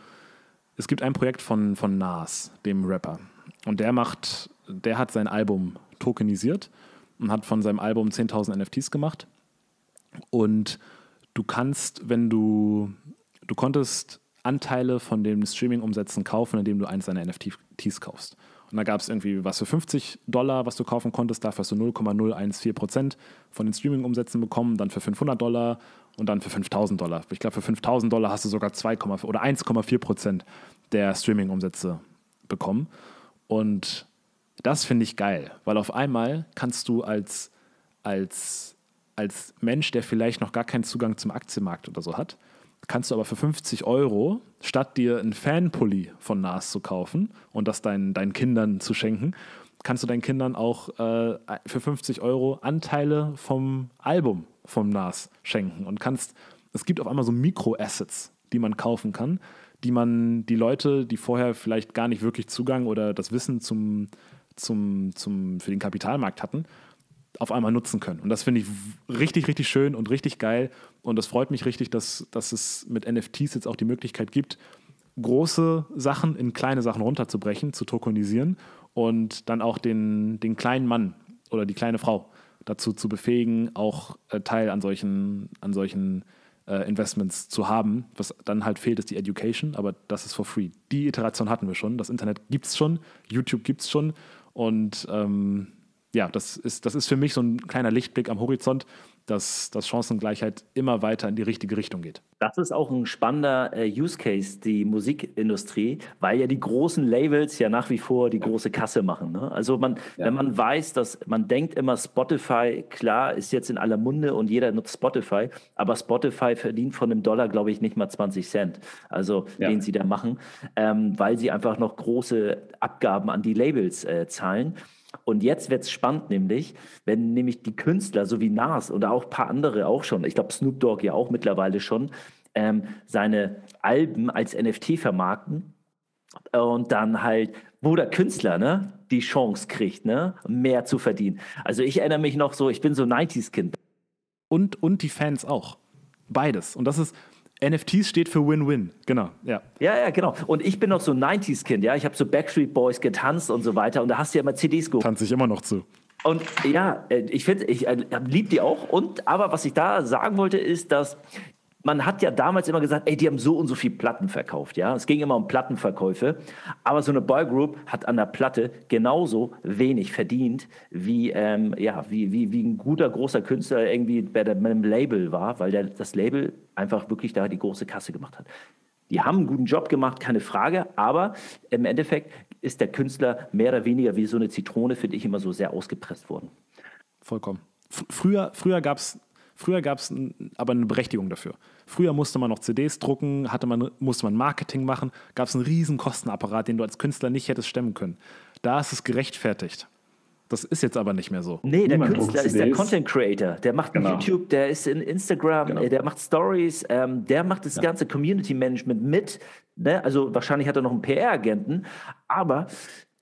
es gibt ein Projekt von, von Nas, dem Rapper. Und der macht der hat sein Album tokenisiert und hat von seinem Album 10.000 NFTs gemacht. Und du kannst, wenn du, du konntest Anteile von den Streaming-Umsätzen kaufen, indem du eins deiner NFTs kaufst. Und da gab es irgendwie was für 50 Dollar, was du kaufen konntest. Dafür hast du 0,014 Prozent von den Streaming-Umsätzen bekommen. Dann für 500 Dollar und dann für 5000 Dollar. Ich glaube, für 5000 Dollar hast du sogar 2, oder 1,4 Prozent der Streaming-Umsätze bekommen. Und das finde ich geil, weil auf einmal kannst du als, als, als Mensch, der vielleicht noch gar keinen Zugang zum Aktienmarkt oder so hat, kannst du aber für 50 Euro, statt dir einen Fanpulli von NAS zu kaufen und das deinen, deinen Kindern zu schenken, kannst du deinen Kindern auch äh, für 50 Euro Anteile vom Album vom NAS schenken und kannst, es gibt auf einmal so Mikro-Assets, die man kaufen kann, die man, die Leute, die vorher vielleicht gar nicht wirklich Zugang oder das Wissen zum, zum, zum, für den Kapitalmarkt hatten, auf einmal nutzen können. Und das finde ich richtig, richtig schön und richtig geil. Und das freut mich richtig, dass, dass es mit NFTs jetzt auch die Möglichkeit gibt, große Sachen in kleine Sachen runterzubrechen, zu tokenisieren und dann auch den, den kleinen Mann oder die kleine Frau dazu zu befähigen, auch äh, Teil an solchen, an solchen äh, Investments zu haben. Was dann halt fehlt, ist die Education, aber das ist for free. Die Iteration hatten wir schon. Das Internet gibt es schon, YouTube gibt es schon und ähm, ja, das ist, das ist für mich so ein kleiner Lichtblick am Horizont, dass, dass Chancengleichheit immer weiter in die richtige Richtung geht. Das ist auch ein spannender äh, Use Case, die Musikindustrie, weil ja die großen Labels ja nach wie vor die große Kasse machen. Ne? Also man, ja. wenn man weiß, dass man denkt immer, Spotify, klar, ist jetzt in aller Munde und jeder nutzt Spotify, aber Spotify verdient von einem Dollar, glaube ich, nicht mal 20 Cent, also ja. den sie da machen, ähm, weil sie einfach noch große Abgaben an die Labels äh, zahlen. Und jetzt wird es spannend, nämlich, wenn nämlich die Künstler, so wie Nas oder auch ein paar andere auch schon, ich glaube Snoop Dogg ja auch mittlerweile schon, ähm, seine Alben als NFT vermarkten und dann halt, wo der Künstler ne, die Chance kriegt, ne, mehr zu verdienen. Also ich erinnere mich noch so, ich bin so 90s-Kind. Und, und die Fans auch. Beides. Und das ist, NFTs steht für Win-Win, genau, ja. Ja, ja, genau. Und ich bin noch so 90s-Kind, ja. Ich habe so Backstreet Boys getanzt und so weiter. Und da hast du ja immer CDs geholt. Tanze ich immer noch zu. Und ja, äh, ich finde, ich äh, liebe die auch. Und aber was ich da sagen wollte, ist, dass man hat ja damals immer gesagt, ey, die haben so und so viel Platten verkauft, ja. Es ging immer um Plattenverkäufe, aber so eine Boygroup hat an der Platte genauso wenig verdient, wie, ähm, ja, wie, wie, wie ein guter, großer Künstler irgendwie bei, einem Label war, weil der, das Label einfach wirklich da die große Kasse gemacht hat. Die haben einen guten Job gemacht, keine Frage, aber im Endeffekt ist der Künstler mehr oder weniger wie so eine Zitrone, finde ich, immer so sehr ausgepresst worden. Vollkommen. Früher, früher gab es Früher gab es aber eine Berechtigung dafür. Früher musste man noch CDs drucken, hatte man, musste man Marketing machen, gab es einen riesen Kostenapparat, den du als Künstler nicht hättest stemmen können. Da ist es gerechtfertigt, Das ist jetzt aber nicht mehr so. Nee, der Niemand Künstler ist der Content Creator. Der macht genau. YouTube, der ist in Instagram, genau. der macht Stories, ähm, der macht das ja. ganze Community Management mit. Ne? Also wahrscheinlich hat er noch einen PR-Agenten, aber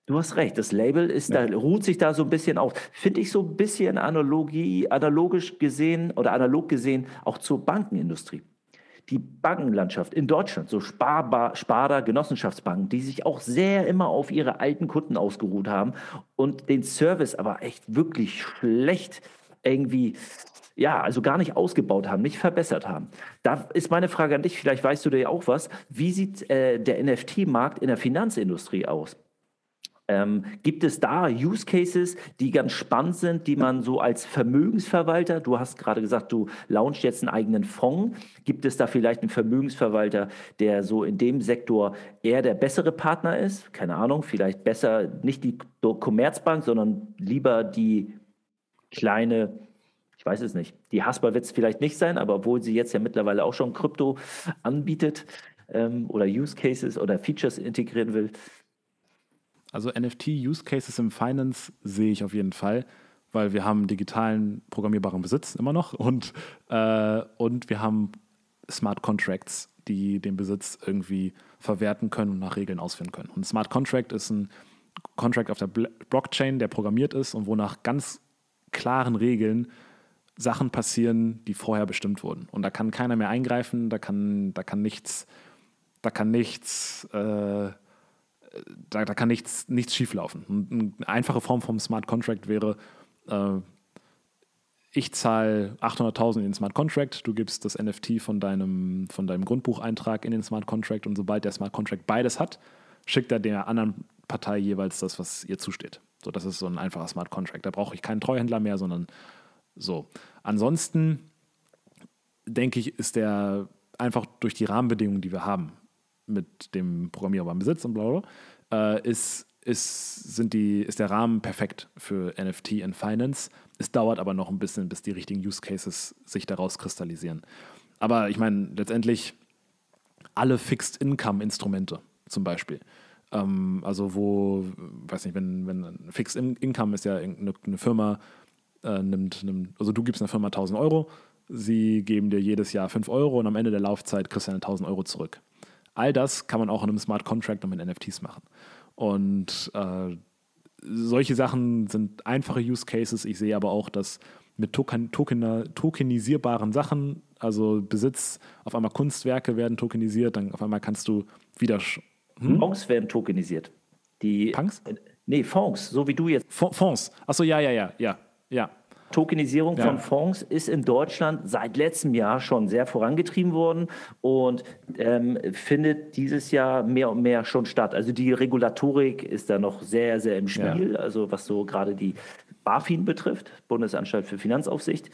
Du hast recht, das Label ist ja. da, ruht sich da so ein bisschen auf. Finde ich so ein bisschen Analogie, analogisch gesehen oder analog gesehen auch zur Bankenindustrie die Bankenlandschaft in Deutschland, so Sparbar, Sparda, Genossenschaftsbanken, die sich auch sehr immer auf ihre alten Kunden ausgeruht haben und den Service aber echt wirklich schlecht irgendwie, ja, also gar nicht ausgebaut haben, nicht verbessert haben. Da ist meine Frage an dich, vielleicht weißt du da ja auch was. Wie sieht äh, der NFT-Markt in der Finanzindustrie aus? Ähm, gibt es da Use Cases, die ganz spannend sind, die man so als Vermögensverwalter, du hast gerade gesagt, du launchst jetzt einen eigenen Fonds, gibt es da vielleicht einen Vermögensverwalter, der so in dem Sektor eher der bessere Partner ist? Keine Ahnung, vielleicht besser nicht die Commerzbank, sondern lieber die kleine, ich weiß es nicht, die Hasper wird es vielleicht nicht sein, aber obwohl sie jetzt ja mittlerweile auch schon Krypto anbietet ähm, oder Use Cases oder Features integrieren will, also NFT-Use Cases im Finance sehe ich auf jeden Fall, weil wir haben digitalen programmierbaren Besitz immer noch und, äh, und wir haben Smart Contracts, die den Besitz irgendwie verwerten können und nach Regeln ausführen können. Und Smart Contract ist ein Contract auf der Blockchain, der programmiert ist und wo nach ganz klaren Regeln Sachen passieren, die vorher bestimmt wurden. Und da kann keiner mehr eingreifen, da kann, da kann nichts, da kann nichts äh, da, da kann nichts, nichts schieflaufen. Eine einfache Form vom Smart Contract wäre, äh, ich zahle 800.000 in den Smart Contract, du gibst das NFT von deinem, von deinem Grundbucheintrag in den Smart Contract und sobald der Smart Contract beides hat, schickt er der anderen Partei jeweils das, was ihr zusteht. So, das ist so ein einfacher Smart Contract. Da brauche ich keinen Treuhändler mehr, sondern so. Ansonsten denke ich, ist der einfach durch die Rahmenbedingungen, die wir haben, mit dem programmierbaren Besitz und bla bla, äh, ist, ist, sind die, ist der Rahmen perfekt für NFT und Finance. Es dauert aber noch ein bisschen, bis die richtigen Use Cases sich daraus kristallisieren. Aber ich meine, letztendlich alle Fixed-Income-Instrumente zum Beispiel. Ähm, also wo, weiß nicht, wenn, wenn Fixed Income ist ja eine, eine Firma, äh, nimmt, nimmt, also du gibst einer Firma 1000 Euro, sie geben dir jedes Jahr 5 Euro und am Ende der Laufzeit kriegst du eine 1000 Euro zurück. All das kann man auch in einem Smart Contract und mit NFTs machen. Und äh, solche Sachen sind einfache Use Cases. Ich sehe aber auch, dass mit Token, Token, tokenisierbaren Sachen, also Besitz, auf einmal Kunstwerke werden tokenisiert, dann auf einmal kannst du wieder. Hm? Fonds werden tokenisiert. Die, Punks? Äh, nee, Fonds, so wie du jetzt. Fonds. Achso, ja, ja, ja, ja, ja. Tokenisierung ja. von Fonds ist in Deutschland seit letztem Jahr schon sehr vorangetrieben worden und ähm, findet dieses Jahr mehr und mehr schon statt. Also die Regulatorik ist da noch sehr, sehr im Spiel, ja. also was so gerade die BaFin betrifft, Bundesanstalt für Finanzaufsicht.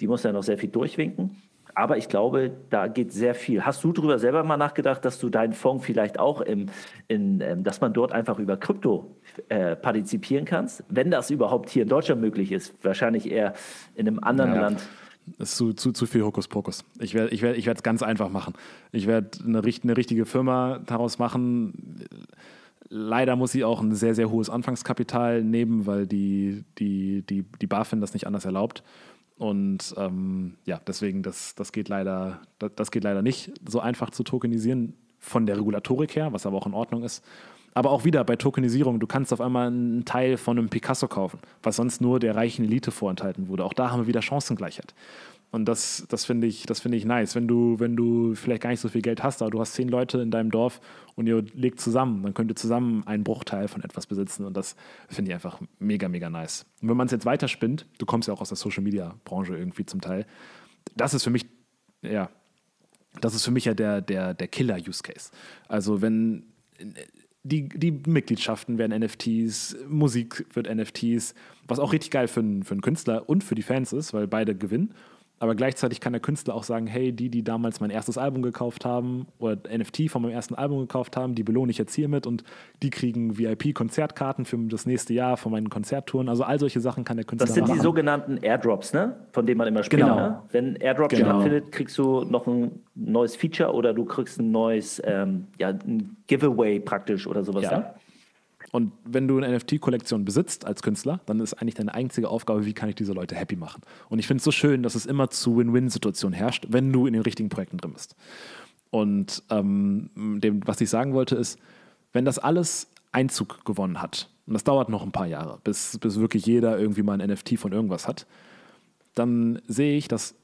Die muss ja noch sehr viel durchwinken. Aber ich glaube, da geht sehr viel. Hast du darüber selber mal nachgedacht, dass du deinen Fonds vielleicht auch im, in, ähm, dass man dort einfach über Krypto äh, partizipieren kannst? Wenn das überhaupt hier in Deutschland möglich ist, wahrscheinlich eher in einem anderen naja. Land. Das ist zu, zu, zu viel Hokuspokus. Ich werde ich werd, ich es ganz einfach machen. Ich werde eine, eine richtige Firma daraus machen. Leider muss sie auch ein sehr, sehr hohes Anfangskapital nehmen, weil die, die, die, die BaFin das nicht anders erlaubt. Und ähm, ja, deswegen, das, das, geht leider, das, das, geht leider nicht so einfach zu tokenisieren von der Regulatorik her, was aber auch in Ordnung ist. Aber auch wieder bei Tokenisierung, du kannst auf einmal einen Teil von einem Picasso kaufen, was sonst nur der reichen Elite vorenthalten wurde. Auch da haben wir wieder Chancengleichheit. Und das, das finde ich, das ich nice. Wenn du, wenn du vielleicht gar nicht so viel Geld hast, aber du hast zehn Leute in deinem Dorf und ihr legt zusammen, dann könnt ihr zusammen einen Bruchteil von etwas besitzen. Und das finde ich einfach mega, mega nice. Und wenn man es jetzt weiterspinnt, du kommst ja auch aus der Social Media Branche irgendwie zum Teil, das ist für mich, ja, das ist für mich ja der, der, der Killer-Use-Case. Also wenn die, die Mitgliedschaften werden NFTs, Musik wird NFTs, was auch richtig geil für für einen Künstler und für die Fans ist, weil beide gewinnen. Aber gleichzeitig kann der Künstler auch sagen, hey, die, die damals mein erstes Album gekauft haben oder NFT von meinem ersten Album gekauft haben, die belohne ich jetzt hiermit und die kriegen VIP-Konzertkarten für das nächste Jahr von meinen Konzerttouren. Also all solche Sachen kann der Künstler machen. Das sind machen. die sogenannten Airdrops, ne? Von denen man immer spricht. Genau. Ne? Wenn Airdrop genau. stattfindet, kriegst du noch ein neues Feature oder du kriegst ein neues, ähm, ja, ein Giveaway praktisch oder sowas. Ja. Ne? Und wenn du eine NFT-Kollektion besitzt als Künstler, dann ist eigentlich deine einzige Aufgabe, wie kann ich diese Leute happy machen. Und ich finde es so schön, dass es immer zu Win-Win-Situationen herrscht, wenn du in den richtigen Projekten drin bist. Und ähm, dem, was ich sagen wollte, ist, wenn das alles Einzug gewonnen hat, und das dauert noch ein paar Jahre, bis, bis wirklich jeder irgendwie mal ein NFT von irgendwas hat, dann sehe ich, dass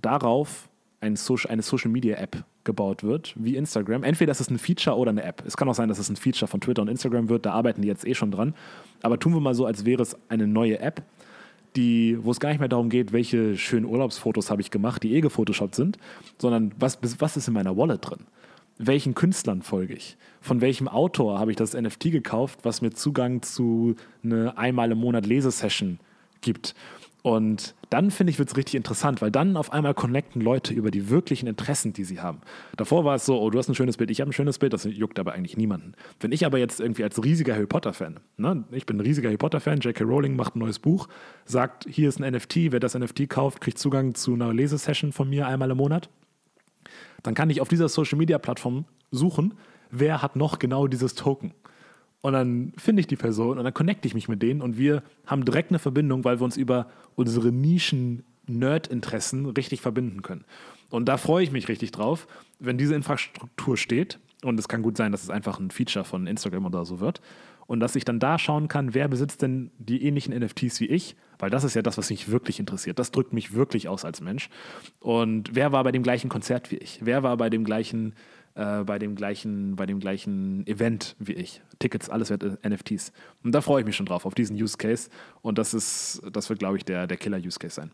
darauf eine Social Media App gebaut wird, wie Instagram. Entweder ist es ein Feature oder eine App. Es kann auch sein, dass es ein Feature von Twitter und Instagram wird, da arbeiten die jetzt eh schon dran. Aber tun wir mal so, als wäre es eine neue App, die, wo es gar nicht mehr darum geht, welche schönen Urlaubsfotos habe ich gemacht, die eh gefotoshoppt sind, sondern was, was ist in meiner Wallet drin? Welchen Künstlern folge ich? Von welchem Autor habe ich das NFT gekauft, was mir Zugang zu einer einmal im Monat Lesesession gibt? Und dann finde ich, wird es richtig interessant, weil dann auf einmal connecten Leute über die wirklichen Interessen, die sie haben. Davor war es so, oh, du hast ein schönes Bild, ich habe ein schönes Bild, das juckt aber eigentlich niemanden. Wenn ich aber jetzt irgendwie als riesiger Harry Potter-Fan, ne, ich bin ein riesiger Harry Potter-Fan, J.K. Rowling macht ein neues Buch, sagt, hier ist ein NFT, wer das NFT kauft, kriegt Zugang zu einer Lesesession von mir einmal im Monat. Dann kann ich auf dieser Social-Media-Plattform suchen, wer hat noch genau dieses Token. Und dann finde ich die Person und dann connecte ich mich mit denen und wir haben direkt eine Verbindung, weil wir uns über unsere Nischen-Nerd-Interessen richtig verbinden können. Und da freue ich mich richtig drauf, wenn diese Infrastruktur steht. Und es kann gut sein, dass es einfach ein Feature von Instagram oder so wird. Und dass ich dann da schauen kann, wer besitzt denn die ähnlichen NFTs wie ich, weil das ist ja das, was mich wirklich interessiert. Das drückt mich wirklich aus als Mensch. Und wer war bei dem gleichen Konzert wie ich? Wer war bei dem gleichen äh, bei, dem gleichen, bei dem gleichen Event wie ich. Tickets, alles wird NFTs. Und da freue ich mich schon drauf, auf diesen Use Case. Und das ist, das wird, glaube ich, der, der Killer-Use Case sein.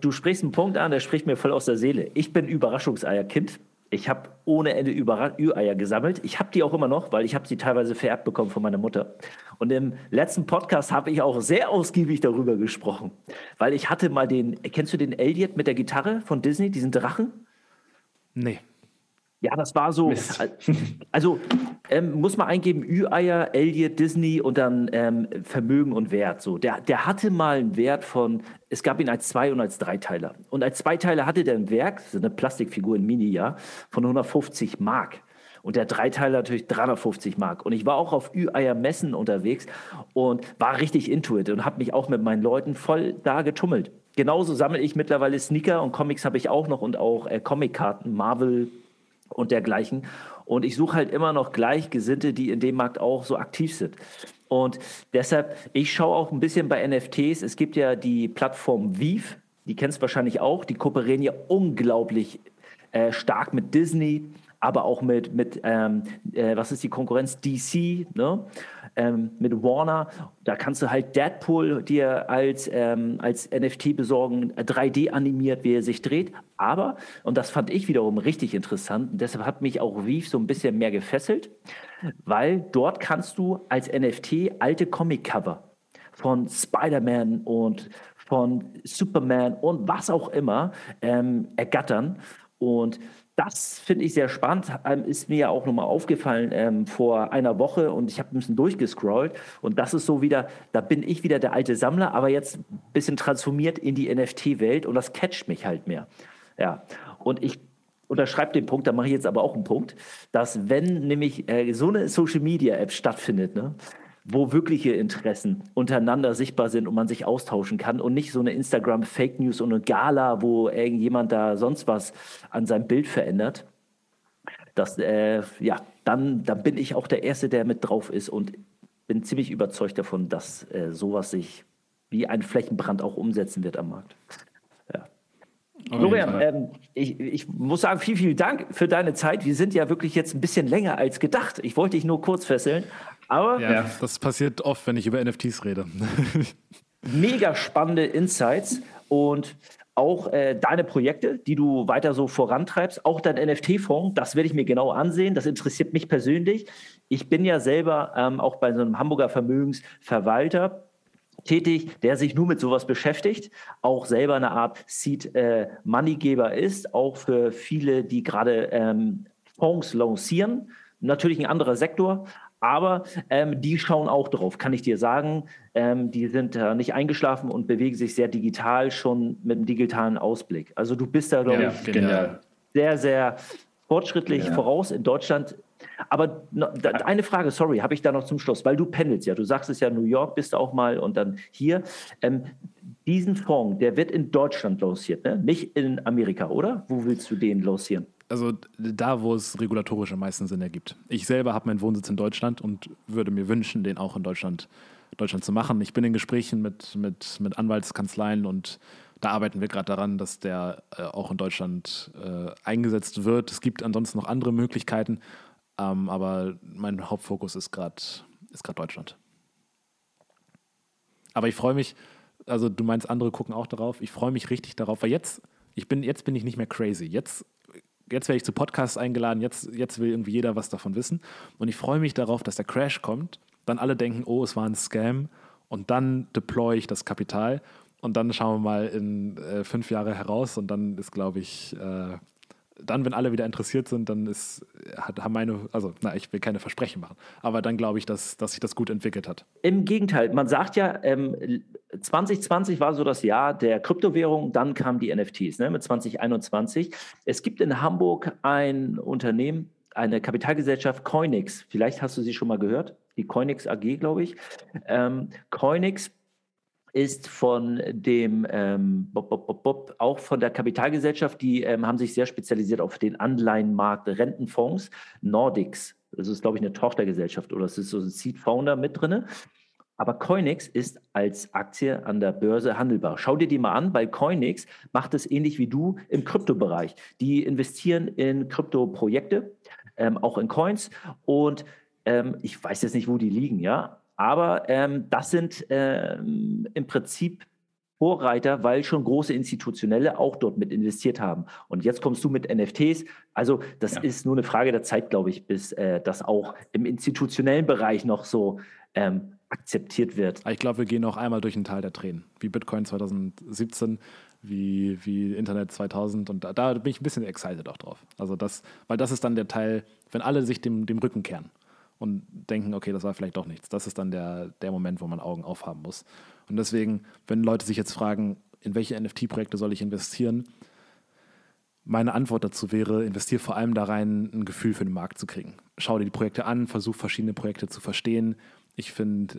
Du sprichst einen Punkt an, der spricht mir voll aus der Seele. Ich bin Überraschungseierkind. Ich habe ohne Ende Ü-Eier gesammelt. Ich habe die auch immer noch, weil ich habe sie teilweise vererbt bekommen von meiner Mutter. Und im letzten Podcast habe ich auch sehr ausgiebig darüber gesprochen, weil ich hatte mal den, kennst du den Elliot mit der Gitarre von Disney, diesen Drachen? Nee. Ja, das war so. Mist. Also ähm, muss man eingeben: Ü-Eier, Elliot, Disney und dann ähm, Vermögen und Wert. So, der, der hatte mal einen Wert von. Es gab ihn als Zwei- und als Dreiteiler. Und als Zweiteiler hatte der ein Werk, so eine Plastikfigur in Mini, ja, von 150 Mark. Und der Dreiteiler natürlich 350 Mark. Und ich war auch auf Ü-Eier Messen unterwegs und war richtig into it und habe mich auch mit meinen Leuten voll da getummelt. Genauso sammle ich mittlerweile Sneaker und Comics habe ich auch noch und auch äh, Comickarten, Marvel, und dergleichen. Und ich suche halt immer noch Gleichgesinnte, die in dem Markt auch so aktiv sind. Und deshalb, ich schaue auch ein bisschen bei NFTs. Es gibt ja die Plattform Vive, die kennst du wahrscheinlich auch. Die kooperieren ja unglaublich äh, stark mit Disney, aber auch mit, mit ähm, äh, was ist die Konkurrenz? DC, ne? Ähm, mit Warner. Da kannst du halt Deadpool dir als, ähm, als NFT besorgen, 3D animiert, wie er sich dreht. Aber, und das fand ich wiederum richtig interessant, deshalb hat mich auch Reef so ein bisschen mehr gefesselt, weil dort kannst du als NFT alte Comic-Cover von Spider-Man und von Superman und was auch immer ähm, ergattern. Und das finde ich sehr spannend. Ähm, ist mir ja auch nochmal aufgefallen ähm, vor einer Woche und ich habe ein bisschen durchgescrollt. Und das ist so wieder, da bin ich wieder der alte Sammler, aber jetzt ein bisschen transformiert in die NFT-Welt und das catcht mich halt mehr. Ja, und ich unterschreibe den Punkt, da mache ich jetzt aber auch einen Punkt, dass wenn nämlich äh, so eine Social-Media-App stattfindet, ne, wo wirkliche Interessen untereinander sichtbar sind und man sich austauschen kann und nicht so eine Instagram Fake News und eine Gala, wo irgendjemand da sonst was an seinem Bild verändert. Das, äh, ja, dann, dann bin ich auch der Erste, der mit drauf ist und bin ziemlich überzeugt davon, dass äh, sowas sich wie ein Flächenbrand auch umsetzen wird am Markt. Ja. Florian, ähm, ich, ich, muss sagen, vielen, vielen Dank für deine Zeit. Wir sind ja wirklich jetzt ein bisschen länger als gedacht. Ich wollte dich nur kurz fesseln, aber ja, das passiert oft, wenn ich über NFTs rede. mega spannende Insights und auch äh, deine Projekte, die du weiter so vorantreibst, auch dein NFT-Fonds, das werde ich mir genau ansehen. Das interessiert mich persönlich. Ich bin ja selber ähm, auch bei so einem Hamburger Vermögensverwalter tätig, der sich nur mit sowas beschäftigt, auch selber eine Art Seed-Moneygeber äh, ist, auch für viele, die gerade ähm, Fonds lancieren. Natürlich ein anderer Sektor, aber ähm, die schauen auch drauf, kann ich dir sagen. Ähm, die sind äh, nicht eingeschlafen und bewegen sich sehr digital schon mit einem digitalen Ausblick. Also du bist da, glaube ja, ich, genial. sehr, sehr fortschrittlich ja. voraus. In Deutschland Aber eine Frage, sorry, habe ich da noch zum Schluss, weil du pendelst ja. Du sagst es ja, New York bist du auch mal und dann hier. Ähm, diesen Fonds, der wird in Deutschland lanciert, ne? nicht in Amerika, oder? Wo willst du den lancieren? Also da, wo es regulatorisch am meisten Sinn ergibt. Ich selber habe meinen Wohnsitz in Deutschland und würde mir wünschen, den auch in Deutschland, Deutschland zu machen. Ich bin in Gesprächen mit, mit, mit Anwaltskanzleien und da arbeiten wir gerade daran, dass der äh, auch in Deutschland äh, eingesetzt wird. Es gibt ansonsten noch andere Möglichkeiten, ähm, aber mein Hauptfokus ist gerade ist Deutschland. Aber ich freue mich, also du meinst, andere gucken auch darauf. Ich freue mich richtig darauf, weil jetzt, ich bin, jetzt bin ich nicht mehr crazy. Jetzt, jetzt werde ich zu Podcasts eingeladen, jetzt, jetzt will irgendwie jeder was davon wissen. Und ich freue mich darauf, dass der Crash kommt, dann alle denken, oh, es war ein Scam und dann deploy ich das Kapital und dann schauen wir mal in äh, fünf Jahre heraus und dann ist, glaube ich, äh, dann, wenn alle wieder interessiert sind, dann ist, hat, haben meine, also, na, ich will keine Versprechen machen, aber dann glaube ich, dass, dass sich das gut entwickelt hat. Im Gegenteil, man sagt ja, ähm, 2020 war so das Jahr der Kryptowährung, dann kamen die NFTs ne, mit 2021. Es gibt in Hamburg ein Unternehmen, eine Kapitalgesellschaft Coinix, vielleicht hast du sie schon mal gehört, die Coinix AG, glaube ich. Ähm, Coinix ist von dem ähm, Bob, Bob, Bob, auch von der Kapitalgesellschaft, die ähm, haben sich sehr spezialisiert auf den Anleihenmarkt, Rentenfonds, Nordics. Das ist, glaube ich, eine Tochtergesellschaft oder es ist so ein Seed Founder mit drin. Aber Coinix ist als Aktie an der Börse handelbar. Schau dir die mal an, weil Coinix macht es ähnlich wie du im Kryptobereich. Die investieren in Kryptoprojekte, ähm, auch in Coins und ähm, ich weiß jetzt nicht, wo die liegen, ja, aber ähm, das sind ähm, im Prinzip Vorreiter, weil schon große Institutionelle auch dort mit investiert haben. Und jetzt kommst du mit NFTs. Also das ja. ist nur eine Frage der Zeit, glaube ich, bis äh, das auch im institutionellen Bereich noch so ähm, akzeptiert wird. Ich glaube, wir gehen noch einmal durch ein Tal der Tränen, wie Bitcoin 2017, wie, wie Internet 2000 und da, da bin ich ein bisschen excited auch drauf. Also das, weil das ist dann der Teil, wenn alle sich dem, dem Rücken kehren und denken, okay, das war vielleicht doch nichts. Das ist dann der, der Moment, wo man Augen aufhaben muss. Und deswegen, wenn Leute sich jetzt fragen, in welche NFT-Projekte soll ich investieren, meine Antwort dazu wäre, investiere vor allem da rein, ein Gefühl für den Markt zu kriegen. Schau dir die Projekte an, versuch verschiedene Projekte zu verstehen. Ich finde,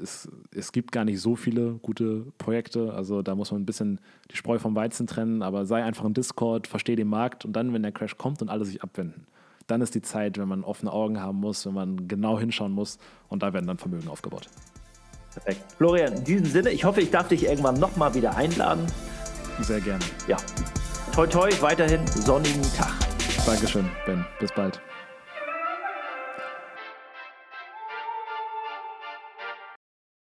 äh, es, es gibt gar nicht so viele gute Projekte. Also da muss man ein bisschen die Spreu vom Weizen trennen, aber sei einfach im Discord, verstehe den Markt und dann, wenn der Crash kommt und alle sich abwenden, dann ist die Zeit, wenn man offene Augen haben muss, wenn man genau hinschauen muss und da werden dann Vermögen aufgebaut. Perfekt. Florian, in diesem Sinne, ich hoffe, ich darf dich irgendwann nochmal wieder einladen. Sehr gerne. Ja. Toi, toi, weiterhin sonnigen Tag. Dankeschön, Ben. Bis bald.